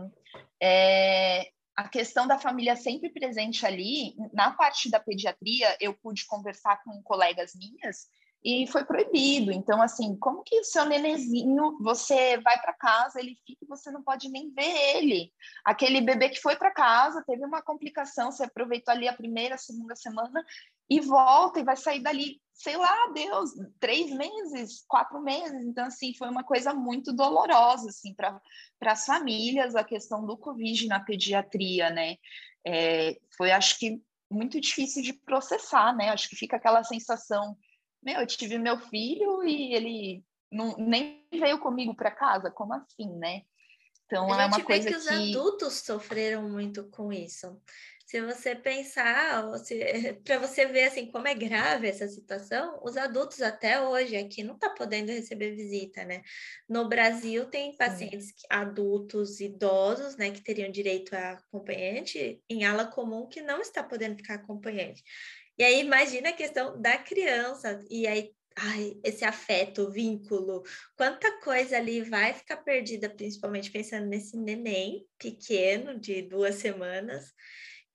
é, a questão da família sempre presente ali, na parte da pediatria, eu pude conversar com colegas minhas e foi proibido. Então, assim, como que o seu nenezinho, você vai para casa, ele fica e você não pode nem ver ele? Aquele bebê que foi para casa, teve uma complicação, você aproveitou ali a primeira, segunda semana e volta e vai sair dali, sei lá, Deus, três meses, quatro meses. Então, assim, foi uma coisa muito dolorosa, assim, para as famílias, a questão do Covid na pediatria, né? É, foi, acho que, muito difícil de processar, né? Acho que fica aquela sensação meu, eu tive meu filho e ele não, nem veio comigo para casa, como assim, né? Então a é uma coisa que os adultos sofreram muito com isso. Se você pensar, para você ver assim como é grave essa situação, os adultos até hoje aqui não tá podendo receber visita, né? No Brasil tem pacientes Sim. adultos, idosos, né, que teriam direito a acompanhante em ala comum que não está podendo ficar acompanhante. E aí imagina a questão da criança, e aí ai, esse afeto, vínculo, quanta coisa ali vai ficar perdida, principalmente pensando nesse neném pequeno de duas semanas,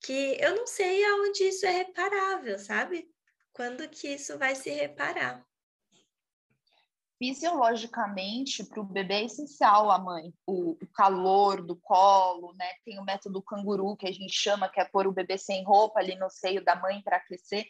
que eu não sei aonde isso é reparável, sabe? Quando que isso vai se reparar? Fisiologicamente para o bebê é essencial a mãe, o, o, calor do colo, né? Tem o método canguru que a gente chama, que é pôr o bebê sem roupa ali no seio da mãe para aquecer.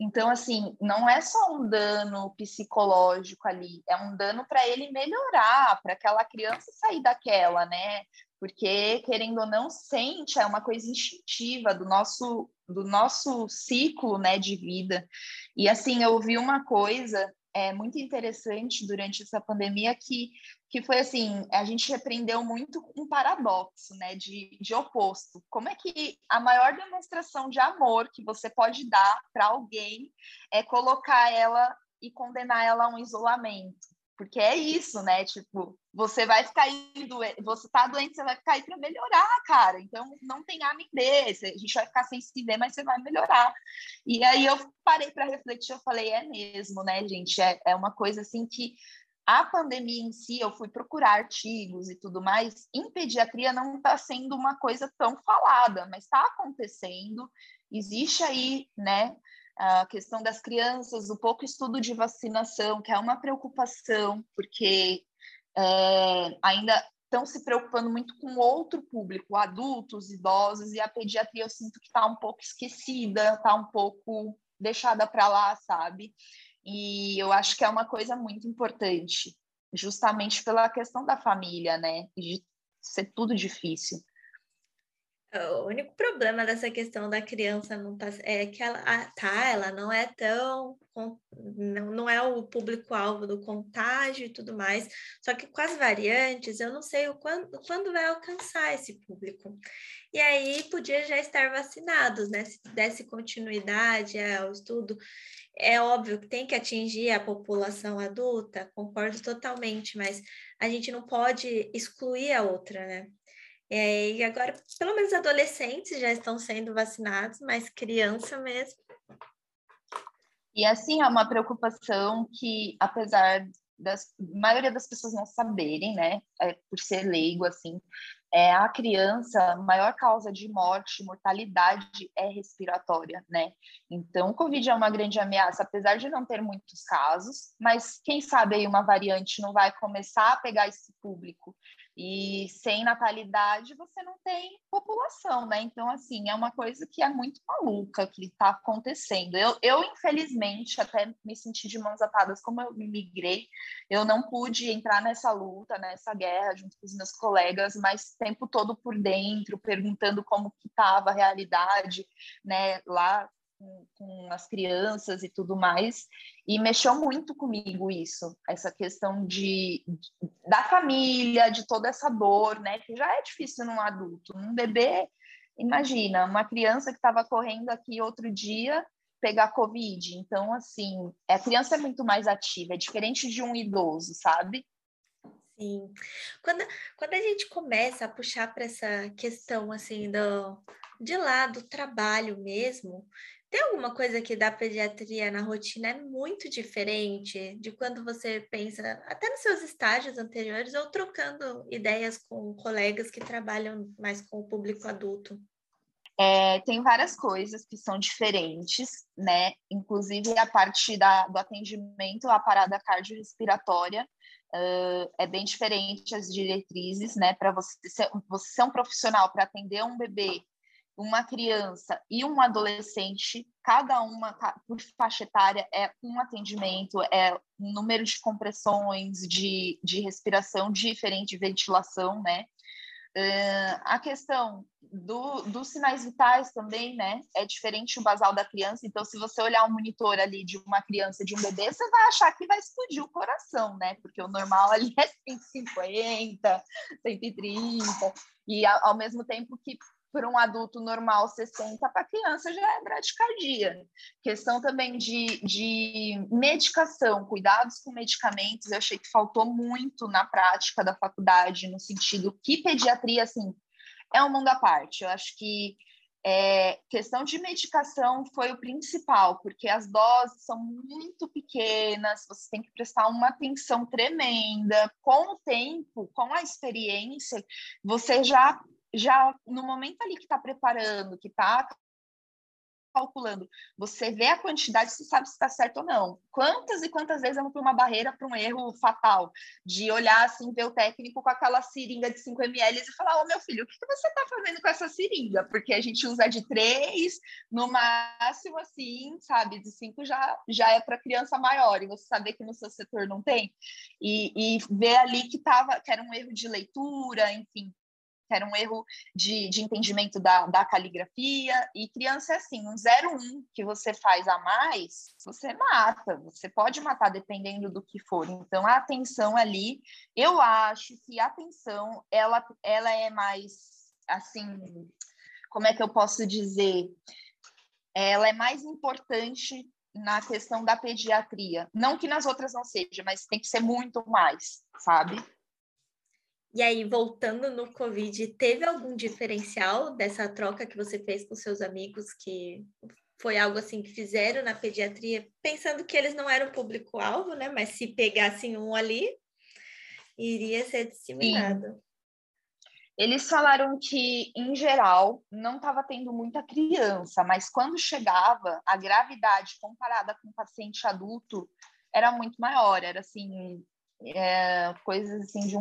Então, assim, não é só um dano psicológico ali, é um dano para ele melhorar, para aquela criança sair daquela, né? Porque, querendo ou não, sente, é uma coisa instintiva do nosso, do nosso ciclo, né, de vida. E, assim, eu ouvi uma coisa é, muito interessante durante essa pandemia que, que foi assim, a gente aprendeu muito um paradoxo, né, de, de oposto. Como é que a maior demonstração de amor que você pode dar para alguém é colocar ela e condenar ela a um isolamento? Porque é isso, né? Tipo, você vai ficar doente, você tá doente, você vai ficar aí para melhorar, cara. Então não tem A nem B, a gente vai ficar sem se ver, mas você vai melhorar. E aí eu parei para refletir, eu falei, é mesmo, né, gente? É, é uma coisa assim que a pandemia em si, eu fui procurar artigos e tudo mais, em pediatria não está sendo uma coisa tão falada, mas está acontecendo. Existe aí, né, a questão das crianças, o pouco estudo de vacinação, que é uma preocupação, porque é, ainda estão se preocupando muito com outro público, adultos, idosos, e a pediatria eu sinto que está um pouco esquecida, está um pouco deixada para lá, sabe? E eu acho que é uma coisa muito importante, justamente pela questão da família, né? De ser tudo difícil. O único problema dessa questão da criança não tá, é que ela tá, ela não é tão não, não é o público-alvo do contágio e tudo mais. Só que com as variantes, eu não sei o quando, quando vai alcançar esse público. E aí podia já estar vacinados, né? Se desse continuidade ao estudo, é óbvio que tem que atingir a população adulta, concordo totalmente, mas a gente não pode excluir a outra, né? É, e agora, pelo menos adolescentes já estão sendo vacinados, mas criança mesmo. E assim, é uma preocupação que, apesar da maioria das pessoas não saberem, né, é, por ser leigo, assim, é a criança, maior causa de morte, mortalidade é respiratória, né? Então, o Covid é uma grande ameaça, apesar de não ter muitos casos, mas quem sabe aí uma variante não vai começar a pegar esse público E sem natalidade você não tem população, né? Então, assim, é uma coisa que é muito maluca que está acontecendo. Eu, eu, infelizmente, até me senti de mãos atadas como eu migrei. Eu não pude entrar nessa luta, nessa guerra junto com os meus colegas, mas o tempo todo por dentro, perguntando como que estava a realidade, né? Lá com, as crianças e tudo mais, e mexeu muito comigo isso, essa questão de, de, da família, de toda essa dor, né, que já é difícil num adulto, num bebê, imagina, uma criança que estava correndo aqui outro dia pegar covid, então assim, a criança é muito mais ativa, é diferente de um idoso, sabe? Sim. Quando, quando a gente começa a puxar para essa questão assim do de lá do trabalho mesmo, tem alguma coisa que da pediatria na rotina é muito diferente de quando você pensa, até nos seus estágios anteriores, ou trocando ideias com colegas que trabalham mais com o público adulto? É, tem várias coisas que são diferentes, né? Inclusive a parte da, do atendimento, a parada cardiorrespiratória uh, é bem diferente as diretrizes, né? Para você ser, você ser um profissional para atender um bebê uma criança e um adolescente, cada uma por faixa etária, é um atendimento, é um número de compressões, de, de respiração diferente, de ventilação, né? Uh, a questão do, dos sinais vitais também, né? É diferente o basal da criança. Então, se você olhar um monitor ali de uma criança, de um bebê, você vai achar que vai explodir o coração, né? Porque o normal ali é 150, 130. E ao mesmo tempo que para um adulto normal 60, para criança já é bradicardia. Questão também de, de medicação, cuidados com medicamentos, eu achei que faltou muito na prática da faculdade, no sentido que pediatria, assim, é um mundo à parte. Eu acho que é, questão de medicação foi o principal, porque as doses são muito pequenas, você tem que prestar uma atenção tremenda. Com o tempo, com a experiência, você já já no momento ali que está preparando, que está calculando, você vê a quantidade, você sabe se está certo ou não. Quantas e quantas vezes eu fui uma barreira para um erro fatal, de olhar assim, ver o técnico com aquela seringa de 5 ml e falar, ô oh, meu filho, o que, que você está fazendo com essa seringa? Porque a gente usa de 3, no máximo assim, sabe, de 5 já, já é para criança maior, e você saber que no seu setor não tem, e, e ver ali que, tava, que era um erro de leitura, enfim, era um erro de, de entendimento da, da caligrafia, e criança é assim, um 01 que você faz a mais, você mata, você pode matar dependendo do que for. Então, a atenção ali, eu acho que a atenção, ela, ela é mais, assim, como é que eu posso dizer? Ela é mais importante na questão da pediatria. Não que nas outras não seja, mas tem que ser muito mais, sabe? E aí, voltando no Covid, teve algum diferencial dessa troca que você fez com seus amigos que foi algo assim que fizeram na pediatria, pensando que eles não eram público-alvo, né? Mas se pegassem um ali, iria ser disseminado. Sim. Eles falaram que, em geral, não estava tendo muita criança, mas quando chegava, a gravidade comparada com o paciente adulto era muito maior, era assim, é, coisas assim de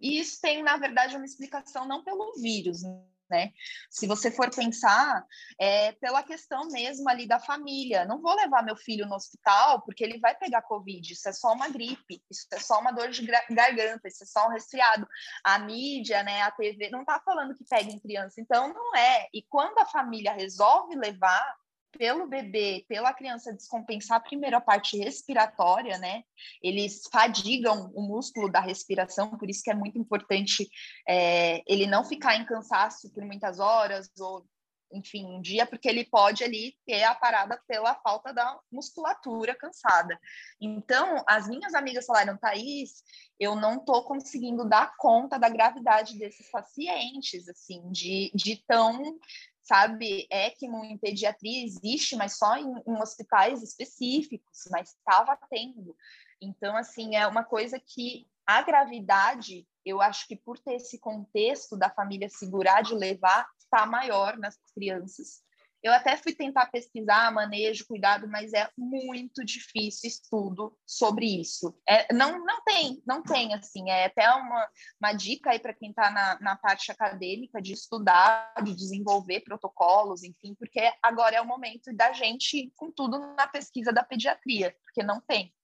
e isso tem, na verdade, uma explicação não pelo vírus, né? Se você for pensar, é pela questão mesmo ali da família. Não vou levar meu filho no hospital porque ele vai pegar Covid. Isso é só uma gripe, isso é só uma dor de garganta, isso é só um resfriado. A mídia, né, a TV, não está falando que pega em criança. Então, não é. E quando a família resolve levar, pelo bebê, pela criança descompensar primeiro a parte respiratória, né? Eles fadigam o músculo da respiração, por isso que é muito importante é, ele não ficar em cansaço por muitas horas ou enfim, um dia, porque ele pode ali ter a parada pela falta da musculatura cansada. Então, as minhas amigas falaram, Thaís, eu não estou conseguindo dar conta da gravidade desses pacientes, assim, de, de tão sabe, ECMO em pediatria existe, mas só em, em hospitais específicos, mas estava tendo. Então, assim, é uma coisa que a gravidade, eu acho que por ter esse contexto da família segurar de levar, está maior nas crianças. Eu até fui tentar pesquisar manejo, cuidado, mas é muito difícil estudo sobre isso. É, não, não tem, não tem, assim, é até uma, uma dica aí para quem está na, na parte acadêmica de estudar, de desenvolver protocolos, enfim, porque agora é o momento da gente com tudo na pesquisa da pediatria, porque não tem.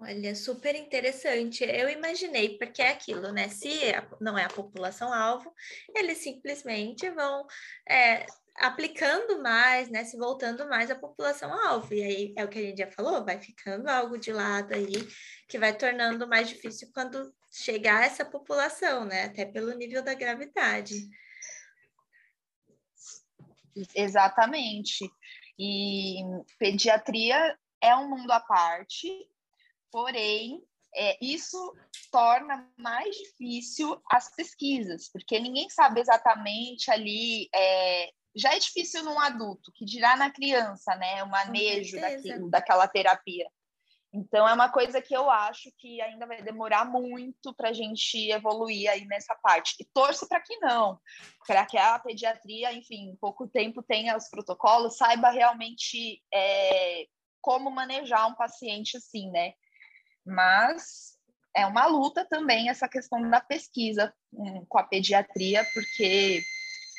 Olha, super interessante. Eu imaginei, porque é aquilo, né? Se não é a população-alvo, eles simplesmente vão é, aplicando mais, né? Se voltando mais à população-alvo. E aí é o que a gente já falou, vai ficando algo de lado aí, que vai tornando mais difícil quando chegar essa população, né? Até pelo nível da gravidade. Exatamente. E pediatria é um mundo à parte, Porém, é, isso torna mais difícil as pesquisas, porque ninguém sabe exatamente ali. É, já é difícil num adulto, que dirá na criança, né? O manejo daquilo, daquela terapia. Então, é uma coisa que eu acho que ainda vai demorar muito para a gente evoluir aí nessa parte. E torço para que não, para que a pediatria, enfim, em pouco tempo tenha os protocolos, saiba realmente é, como manejar um paciente assim, né? mas é uma luta também essa questão da pesquisa um, com a pediatria, porque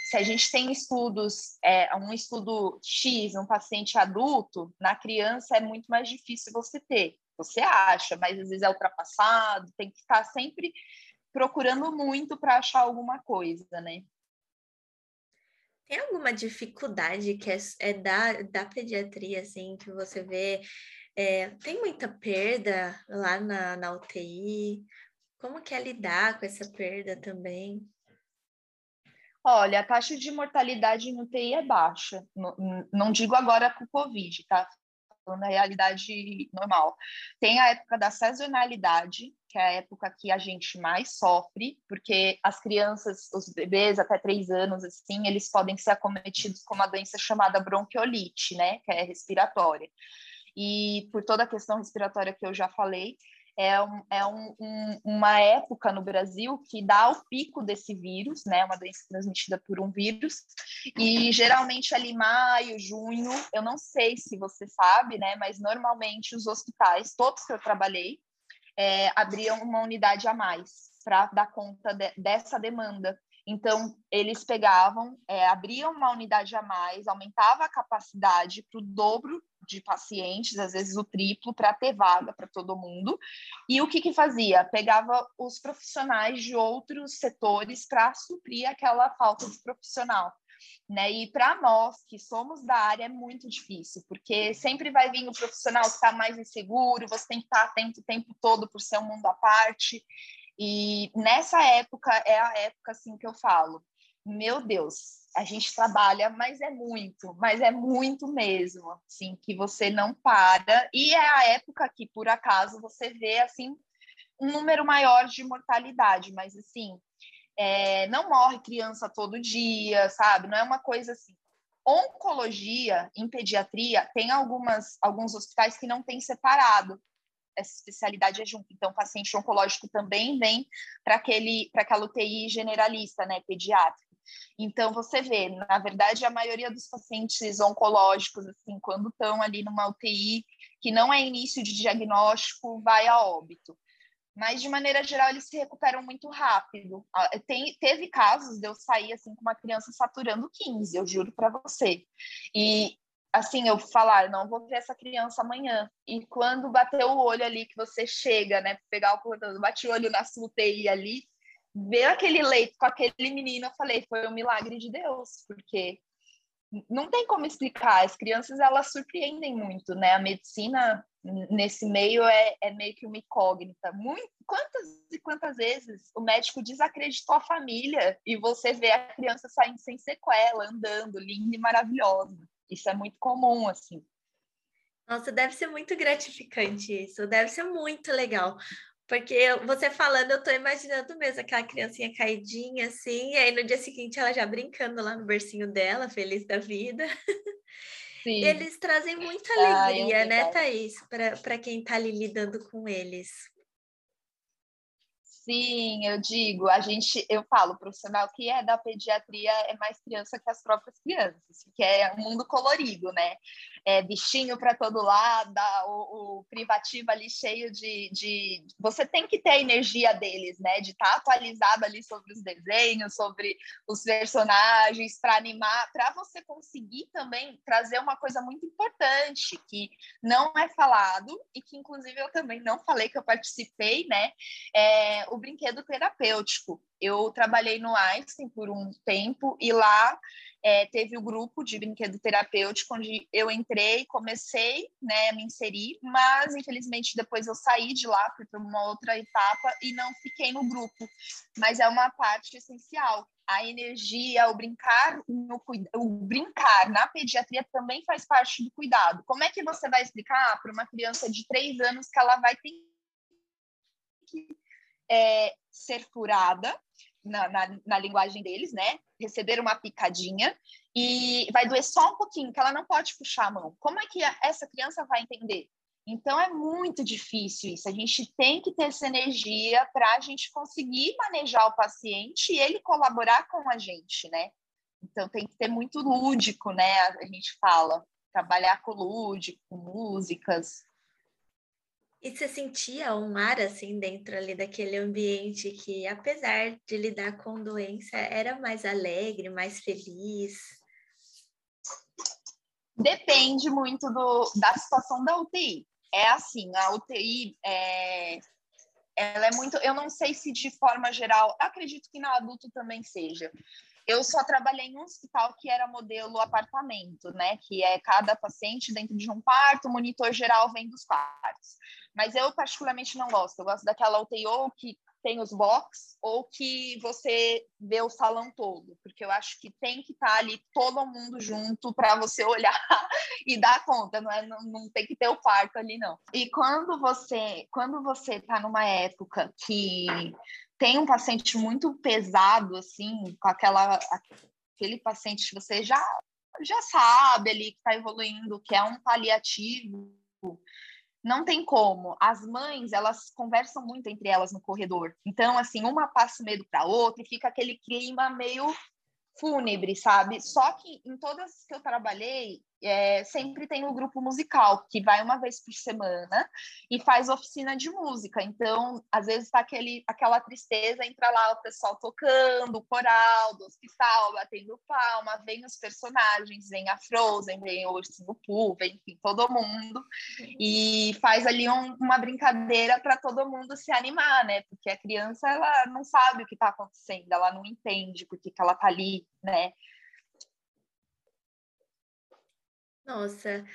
se a gente tem estudos, é, um estudo X, um paciente adulto, na criança é muito mais difícil você ter. Você acha, mas às vezes é ultrapassado, tem que estar sempre procurando muito para achar alguma coisa, né? Tem alguma dificuldade que é, é da, da pediatria, assim, que você vê é, tem muita perda lá na, na UTI? Como que é lidar com essa perda também? Olha, a taxa de mortalidade no UTI é baixa. Não, não digo agora com o Covid, tá? Falando a realidade normal. Tem a época da sazonalidade, que é a época que a gente mais sofre, porque as crianças, os bebês até três anos, assim, eles podem ser acometidos com uma doença chamada bronquiolite, né? Que é respiratória e por toda a questão respiratória que eu já falei, é, um, é um, um, uma época no Brasil que dá o pico desse vírus, né? Uma doença transmitida por um vírus. E geralmente ali maio, junho, eu não sei se você sabe, né? Mas normalmente os hospitais, todos que eu trabalhei, é, abriam uma unidade a mais para dar conta de, dessa demanda. Então, eles pegavam, é, abriam uma unidade a mais, aumentava a capacidade para o dobro de pacientes, às vezes o triplo, para ter vaga para todo mundo. E o que, que fazia? Pegava os profissionais de outros setores para suprir aquela falta de profissional. Né? E para nós que somos da área é muito difícil, porque sempre vai vir o profissional que está mais inseguro, você tem que estar tá atento o tempo todo por ser um mundo à parte. E nessa época é a época assim que eu falo, meu Deus, a gente trabalha, mas é muito, mas é muito mesmo, assim, que você não para. E é a época que, por acaso, você vê, assim, um número maior de mortalidade, mas, assim, é, não morre criança todo dia, sabe? Não é uma coisa assim. Oncologia em pediatria tem algumas, alguns hospitais que não têm separado essa especialidade é junto. Então, paciente oncológico também vem para aquela UTI generalista, né, pediátrica. Então, você vê, na verdade, a maioria dos pacientes oncológicos, assim, quando estão ali numa UTI, que não é início de diagnóstico, vai a óbito. Mas, de maneira geral, eles se recuperam muito rápido. Ah, tem, teve casos de eu sair, assim, com uma criança saturando 15, eu juro para você. E, assim, eu falar, não vou ver essa criança amanhã. E quando bateu o olho ali, que você chega, né, pegar o bate o olho na sua UTI ali, ver aquele leito com aquele menino, eu falei, foi um milagre de Deus, porque não tem como explicar. As crianças, elas surpreendem muito, né? A medicina nesse meio é, é meio que uma incógnita. Muito, quantas e quantas vezes o médico desacreditou a família e você vê a criança saindo sem sequela, andando, linda e maravilhosa. Isso é muito comum, assim. Nossa, deve ser muito gratificante isso, deve ser muito legal. Porque você falando, eu tô imaginando mesmo aquela criancinha caidinha assim, e aí no dia seguinte ela já brincando lá no bercinho dela, feliz da vida. Sim. Eles trazem muita alegria, ah, né, Thaís, para quem tá ali lidando com eles. Sim, eu digo, a gente, eu falo, o profissional que é da pediatria é mais criança que as próprias crianças, que é um mundo colorido, né? É bichinho para todo lado, o, o, privativo ali cheio de, de. Você tem que ter a energia deles, né? De estar tá atualizado ali sobre os desenhos, sobre os personagens, para animar, para você conseguir também trazer uma coisa muito importante que não é falado e que, inclusive, eu também não falei que eu participei, né? É, o brinquedo terapêutico. Eu trabalhei no Einstein por um tempo e lá é, teve o grupo de brinquedo terapêutico onde eu entrei, comecei né, a me inserir, mas infelizmente depois eu saí de lá, fui para uma outra etapa e não fiquei no grupo. Mas é uma parte essencial. A energia, o brincar, no, o brincar na pediatria também faz parte do cuidado. Como é que você vai explicar para uma criança de três anos que ela vai ter que é, ser furada na, na, na, linguagem deles, né? Receber uma picadinha e vai doer só um pouquinho, que ela não pode puxar a mão. Como é que essa criança vai entender? Então é muito difícil isso. A gente tem que ter essa energia para a gente conseguir manejar o paciente e ele colaborar com a gente, né? Então tem que ter muito lúdico, né? A gente fala, trabalhar com lúdico, com músicas. E você sentia um ar assim dentro ali daquele ambiente que, apesar de lidar com doença, era mais alegre, mais feliz? Depende muito do, da situação da UTI. É assim, a UTI é, ela é muito. Eu não sei se de forma geral, acredito que na adulto também seja. Eu só trabalhei em um hospital que era modelo apartamento, né? Que é cada paciente dentro de um quarto, o monitor geral vem dos quartos. Mas eu particularmente não gosto. Eu gosto daquela UTI ou que tem os box ou que você vê o salão todo, porque eu acho que tem que estar tá ali todo mundo junto para você olhar e dar conta, não, é, não, não, tem que ter o quarto ali não. E quando você quando você está numa época que tem um paciente muito pesado assim, com aquela aquele paciente que você já já sabe ali que está evoluindo, que é um paliativo, não tem como. As mães, elas conversam muito entre elas no corredor. Então, assim, uma passa medo para outra e fica aquele clima meio fúnebre, sabe? Só que em todas que eu trabalhei, é, sempre tem o um grupo musical, que vai uma vez por semana e faz oficina de música. Então, às vezes está aquela tristeza, entra lá o pessoal tocando, o coral do hospital, batendo palma, vem os personagens, vem a Frozen, vem o Ursinho Poo, vem enfim, todo mundo, e faz ali um, uma brincadeira para todo mundo se animar, né? Porque a criança, ela não sabe o que está acontecendo, ela não entende porque que ela está ali, né? Nossa,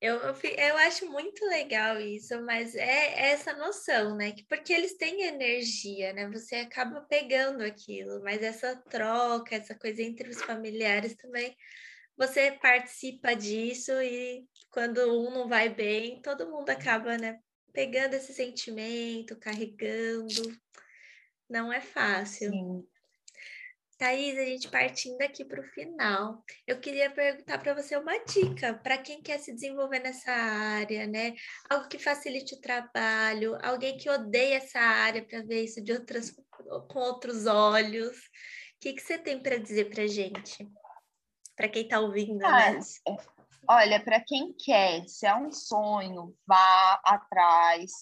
eu, eu, acho muito legal isso, mas é essa noção, né? Que porque eles têm energia, né? Você acaba pegando aquilo, mas essa troca, essa coisa entre os familiares também, você participa disso e quando um não vai bem, todo mundo acaba, né? Pegando esse sentimento, carregando. Não é fácil. Sim. Thaís, a gente partindo aqui para o final, eu queria perguntar para você uma dica para quem quer se desenvolver nessa área, né? Algo que facilite o trabalho, alguém que odeia essa área para ver isso de outras, com outros olhos. O que, que você tem para dizer para gente? Para quem está ouvindo, né? Olha, para quem quer, se é um sonho, vá atrás.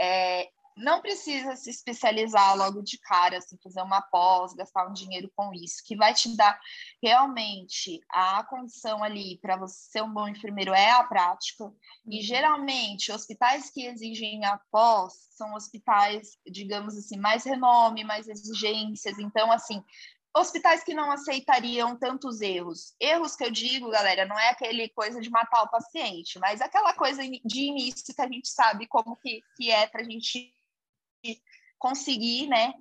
É, não precisa se especializar logo de cara, assim, fazer uma pós, gastar um dinheiro com isso, que vai te dar realmente a condição ali para você ser um bom enfermeiro é a prática. Uhum. E geralmente, hospitais que exigem a pós são hospitais, digamos assim, mais renome, mais exigências. Então, assim, hospitais que não aceitariam tantos erros. Erros que eu digo, galera, não é aquele coisa de matar o paciente, mas aquela coisa de início que a gente sabe como que, que é para a gente conseguir, né,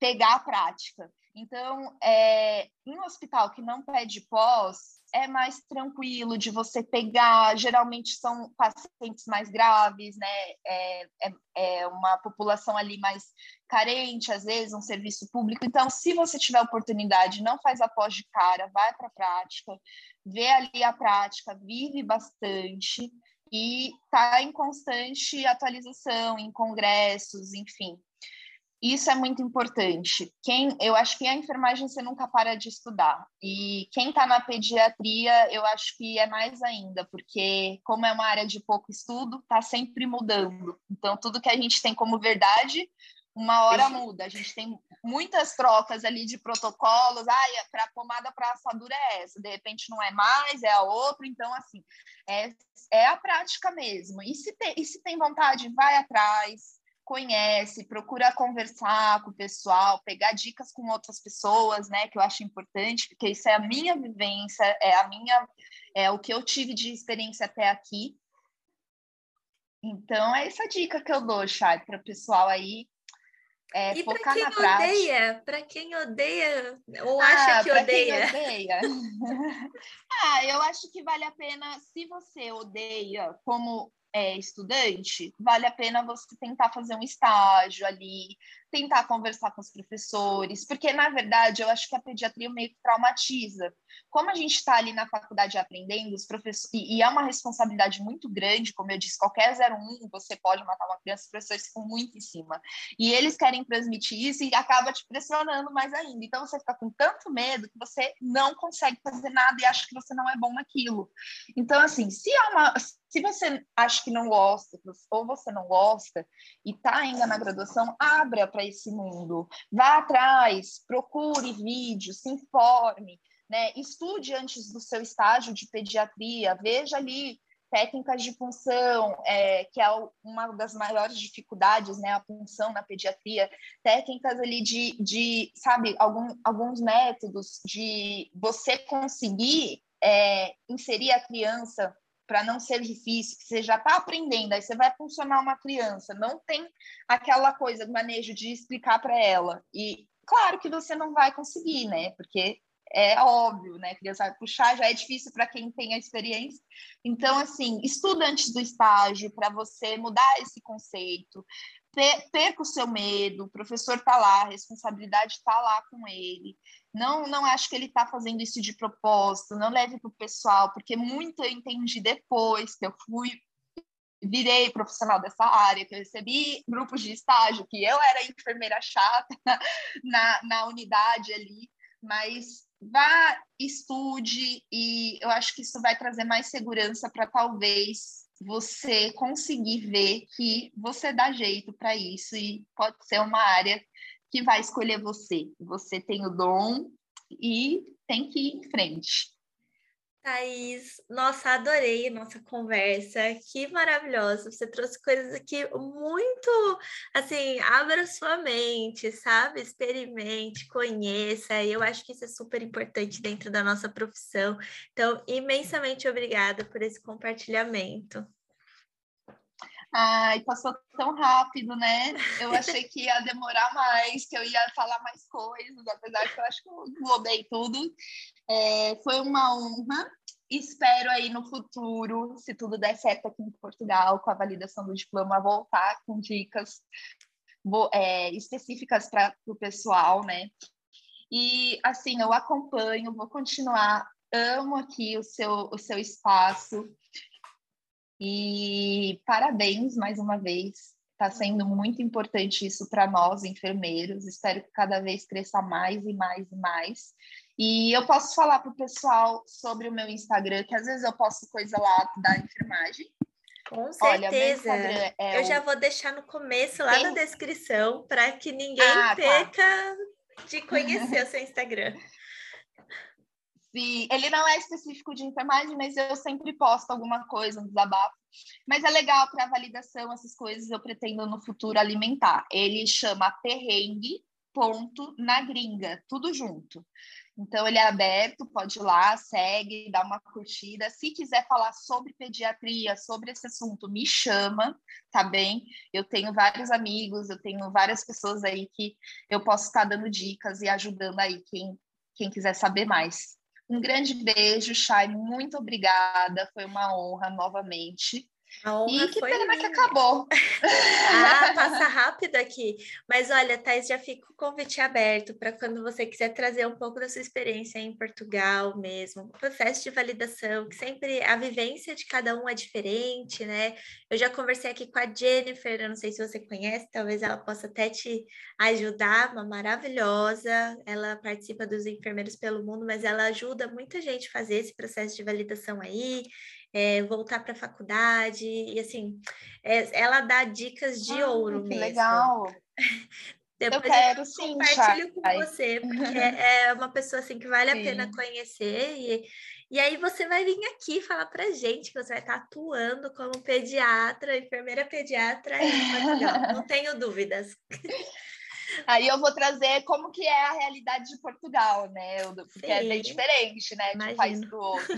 pegar a prática. Então, é, em um hospital que não pede pós, é mais tranquilo de você pegar. Geralmente são pacientes mais graves, né? É, é, é, uma população ali mais carente, às vezes, um serviço público. Então, se você tiver oportunidade, não faz a pós de cara, vai para a prática, vê ali a prática, vive bastante e está em constante atualização, em congressos, enfim. isso é muito importante. Quem, eu acho que a enfermagem você nunca para de estudar. E quem está na pediatria, eu acho que é mais ainda, porque como é uma área de pouco estudo, está sempre mudando. Então, tudo que a gente tem como verdade, uma hora muda. A gente tem muitas trocas ali de protocolos. Ah, para pomada para assadura é essa, de repente não é mais, é a outra. Então, assim, é, é a prática mesmo. E se, tem, e se tem vontade, vai atrás conhece, procura conversar com o pessoal, pegar dicas com outras pessoas, né, que eu acho importante, porque isso é a minha vivência, é a minha é o que eu tive de experiência até aqui. Então é essa dica que eu dou, Chay, para o pessoal aí é, e focar quem na prática. odeia, para quem odeia ou acha ah, que odeia. odeia. ah, eu acho que vale a pena se você odeia como é, estudante, vale a pena você tentar fazer um estágio ali, tentar conversar com os professores, porque na verdade eu acho que a pediatria meio que traumatiza. Como a gente está ali na faculdade aprendendo, os professores e, e, é uma responsabilidade muito grande, como eu disse, qualquer 01 você pode matar uma criança, os professores ficam muito em cima. E eles querem transmitir isso e acaba te pressionando mais ainda. Então você fica com tanto medo que você não consegue fazer nada e acha que você não é bom naquilo. Então assim, se é uma se você acha que não gosta, ou você não gosta, e está ainda na graduação, abra para esse mundo. Vá atrás, procure vídeos, se informe, né? estude antes do seu estágio de pediatria, veja ali técnicas de punção, é, que é uma das maiores dificuldades, né, a punção na pediatria, técnicas ali de, de sabe, algum, alguns métodos de você conseguir é, inserir a criança para não ser difícil, que você já está aprendendo, aí você vai funcionar uma criança, não tem aquela coisa do manejo de explicar para ela. E claro que você não vai conseguir, né? Porque é óbvio, né? Criança vai puxar, já é difícil para quem tem a experiência. Então, assim, estuda antes do estágio para você mudar esse conceito. Perca o seu medo, o professor está lá, a responsabilidade está lá com ele. Não, não acho que ele está fazendo isso de propósito, não leve para o pessoal, porque muito eu entendi depois que eu fui, virei profissional dessa área, que eu recebi grupos de estágio, que eu era enfermeira chata na, na unidade ali, mas vá, estude, e eu acho que isso vai trazer mais segurança para talvez você conseguir ver que você dá jeito para isso e pode ser uma área que vai escolher você. Você tem o dom e tem que ir em frente. Thaís, nossa, adorei nossa conversa, que maravilhosa. Você trouxe coisas aqui muito, assim, abra sua mente, sabe? Experimente, conheça. Eu acho que isso é super importante dentro da nossa profissão. Então, imensamente obrigada por esse compartilhamento. Ai, passou tão rápido, né? Eu achei que ia demorar mais, que eu ia falar mais coisas, apesar que eu acho que eu englobei tudo. É, foi uma honra. Espero aí no futuro, se tudo der certo aqui em Portugal, com a validação do diploma, voltar com dicas é, específicas para o pessoal, né? E assim, eu acompanho, vou continuar, amo aqui o seu, o seu espaço. E parabéns mais uma vez. Está sendo muito importante isso para nós, enfermeiros. Espero que cada vez cresça mais e mais e mais. E eu posso falar para o pessoal sobre o meu Instagram, que às vezes eu posto coisa lá da enfermagem. Com certeza. Olha, é eu o... já vou deixar no começo, lá Tem... na descrição, para que ninguém ah, tá. perca tá. de conhecer o seu Instagram. Ele não é específico de enfermagem, mas eu sempre posto alguma coisa, um desabafo. Mas é legal para validação, essas coisas eu pretendo no futuro alimentar. Ele chama perrengue ponto na gringa, tudo junto. Então ele é aberto, pode ir lá, segue, dá uma curtida. Se quiser falar sobre pediatria, sobre esse assunto, me chama, tá bem? Eu tenho vários amigos, eu tenho várias pessoas aí que eu posso estar dando dicas e ajudando aí quem, quem quiser saber mais. Um grande beijo, Chay, muito obrigada, foi uma honra novamente. E que pena minha. que acabou. ah, passa rápido aqui. Mas olha, Thais, já fica o convite aberto para quando você quiser trazer um pouco da sua experiência em Portugal mesmo, o processo de validação, que sempre a vivência de cada um é diferente, né? Eu já conversei aqui com a Jennifer, eu não sei se você conhece, talvez ela possa até te ajudar, uma maravilhosa. Ela participa dos enfermeiros pelo mundo, mas ela ajuda muita gente a fazer esse processo de validação aí é, voltar para a faculdade, e assim, é, ela dá dicas de ah, ouro que mesmo. legal! Depois eu quero eu sim, compartilho com você, porque é uma pessoa assim que vale sim. a pena conhecer e, e aí você vai vir aqui falar pra gente que você vai estar atuando como pediatra, enfermeira pediatra em Portugal, não tenho dúvidas. Aí eu vou trazer como que é a realidade de Portugal, né? Porque Sim. é bem diferente, né? De um país pro outro.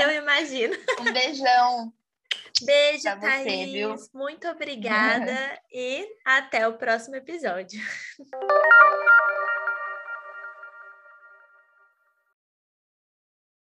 Eu imagino. Um beijão. Beijo, Thaís. Você, viu? Muito obrigada e até o próximo episódio.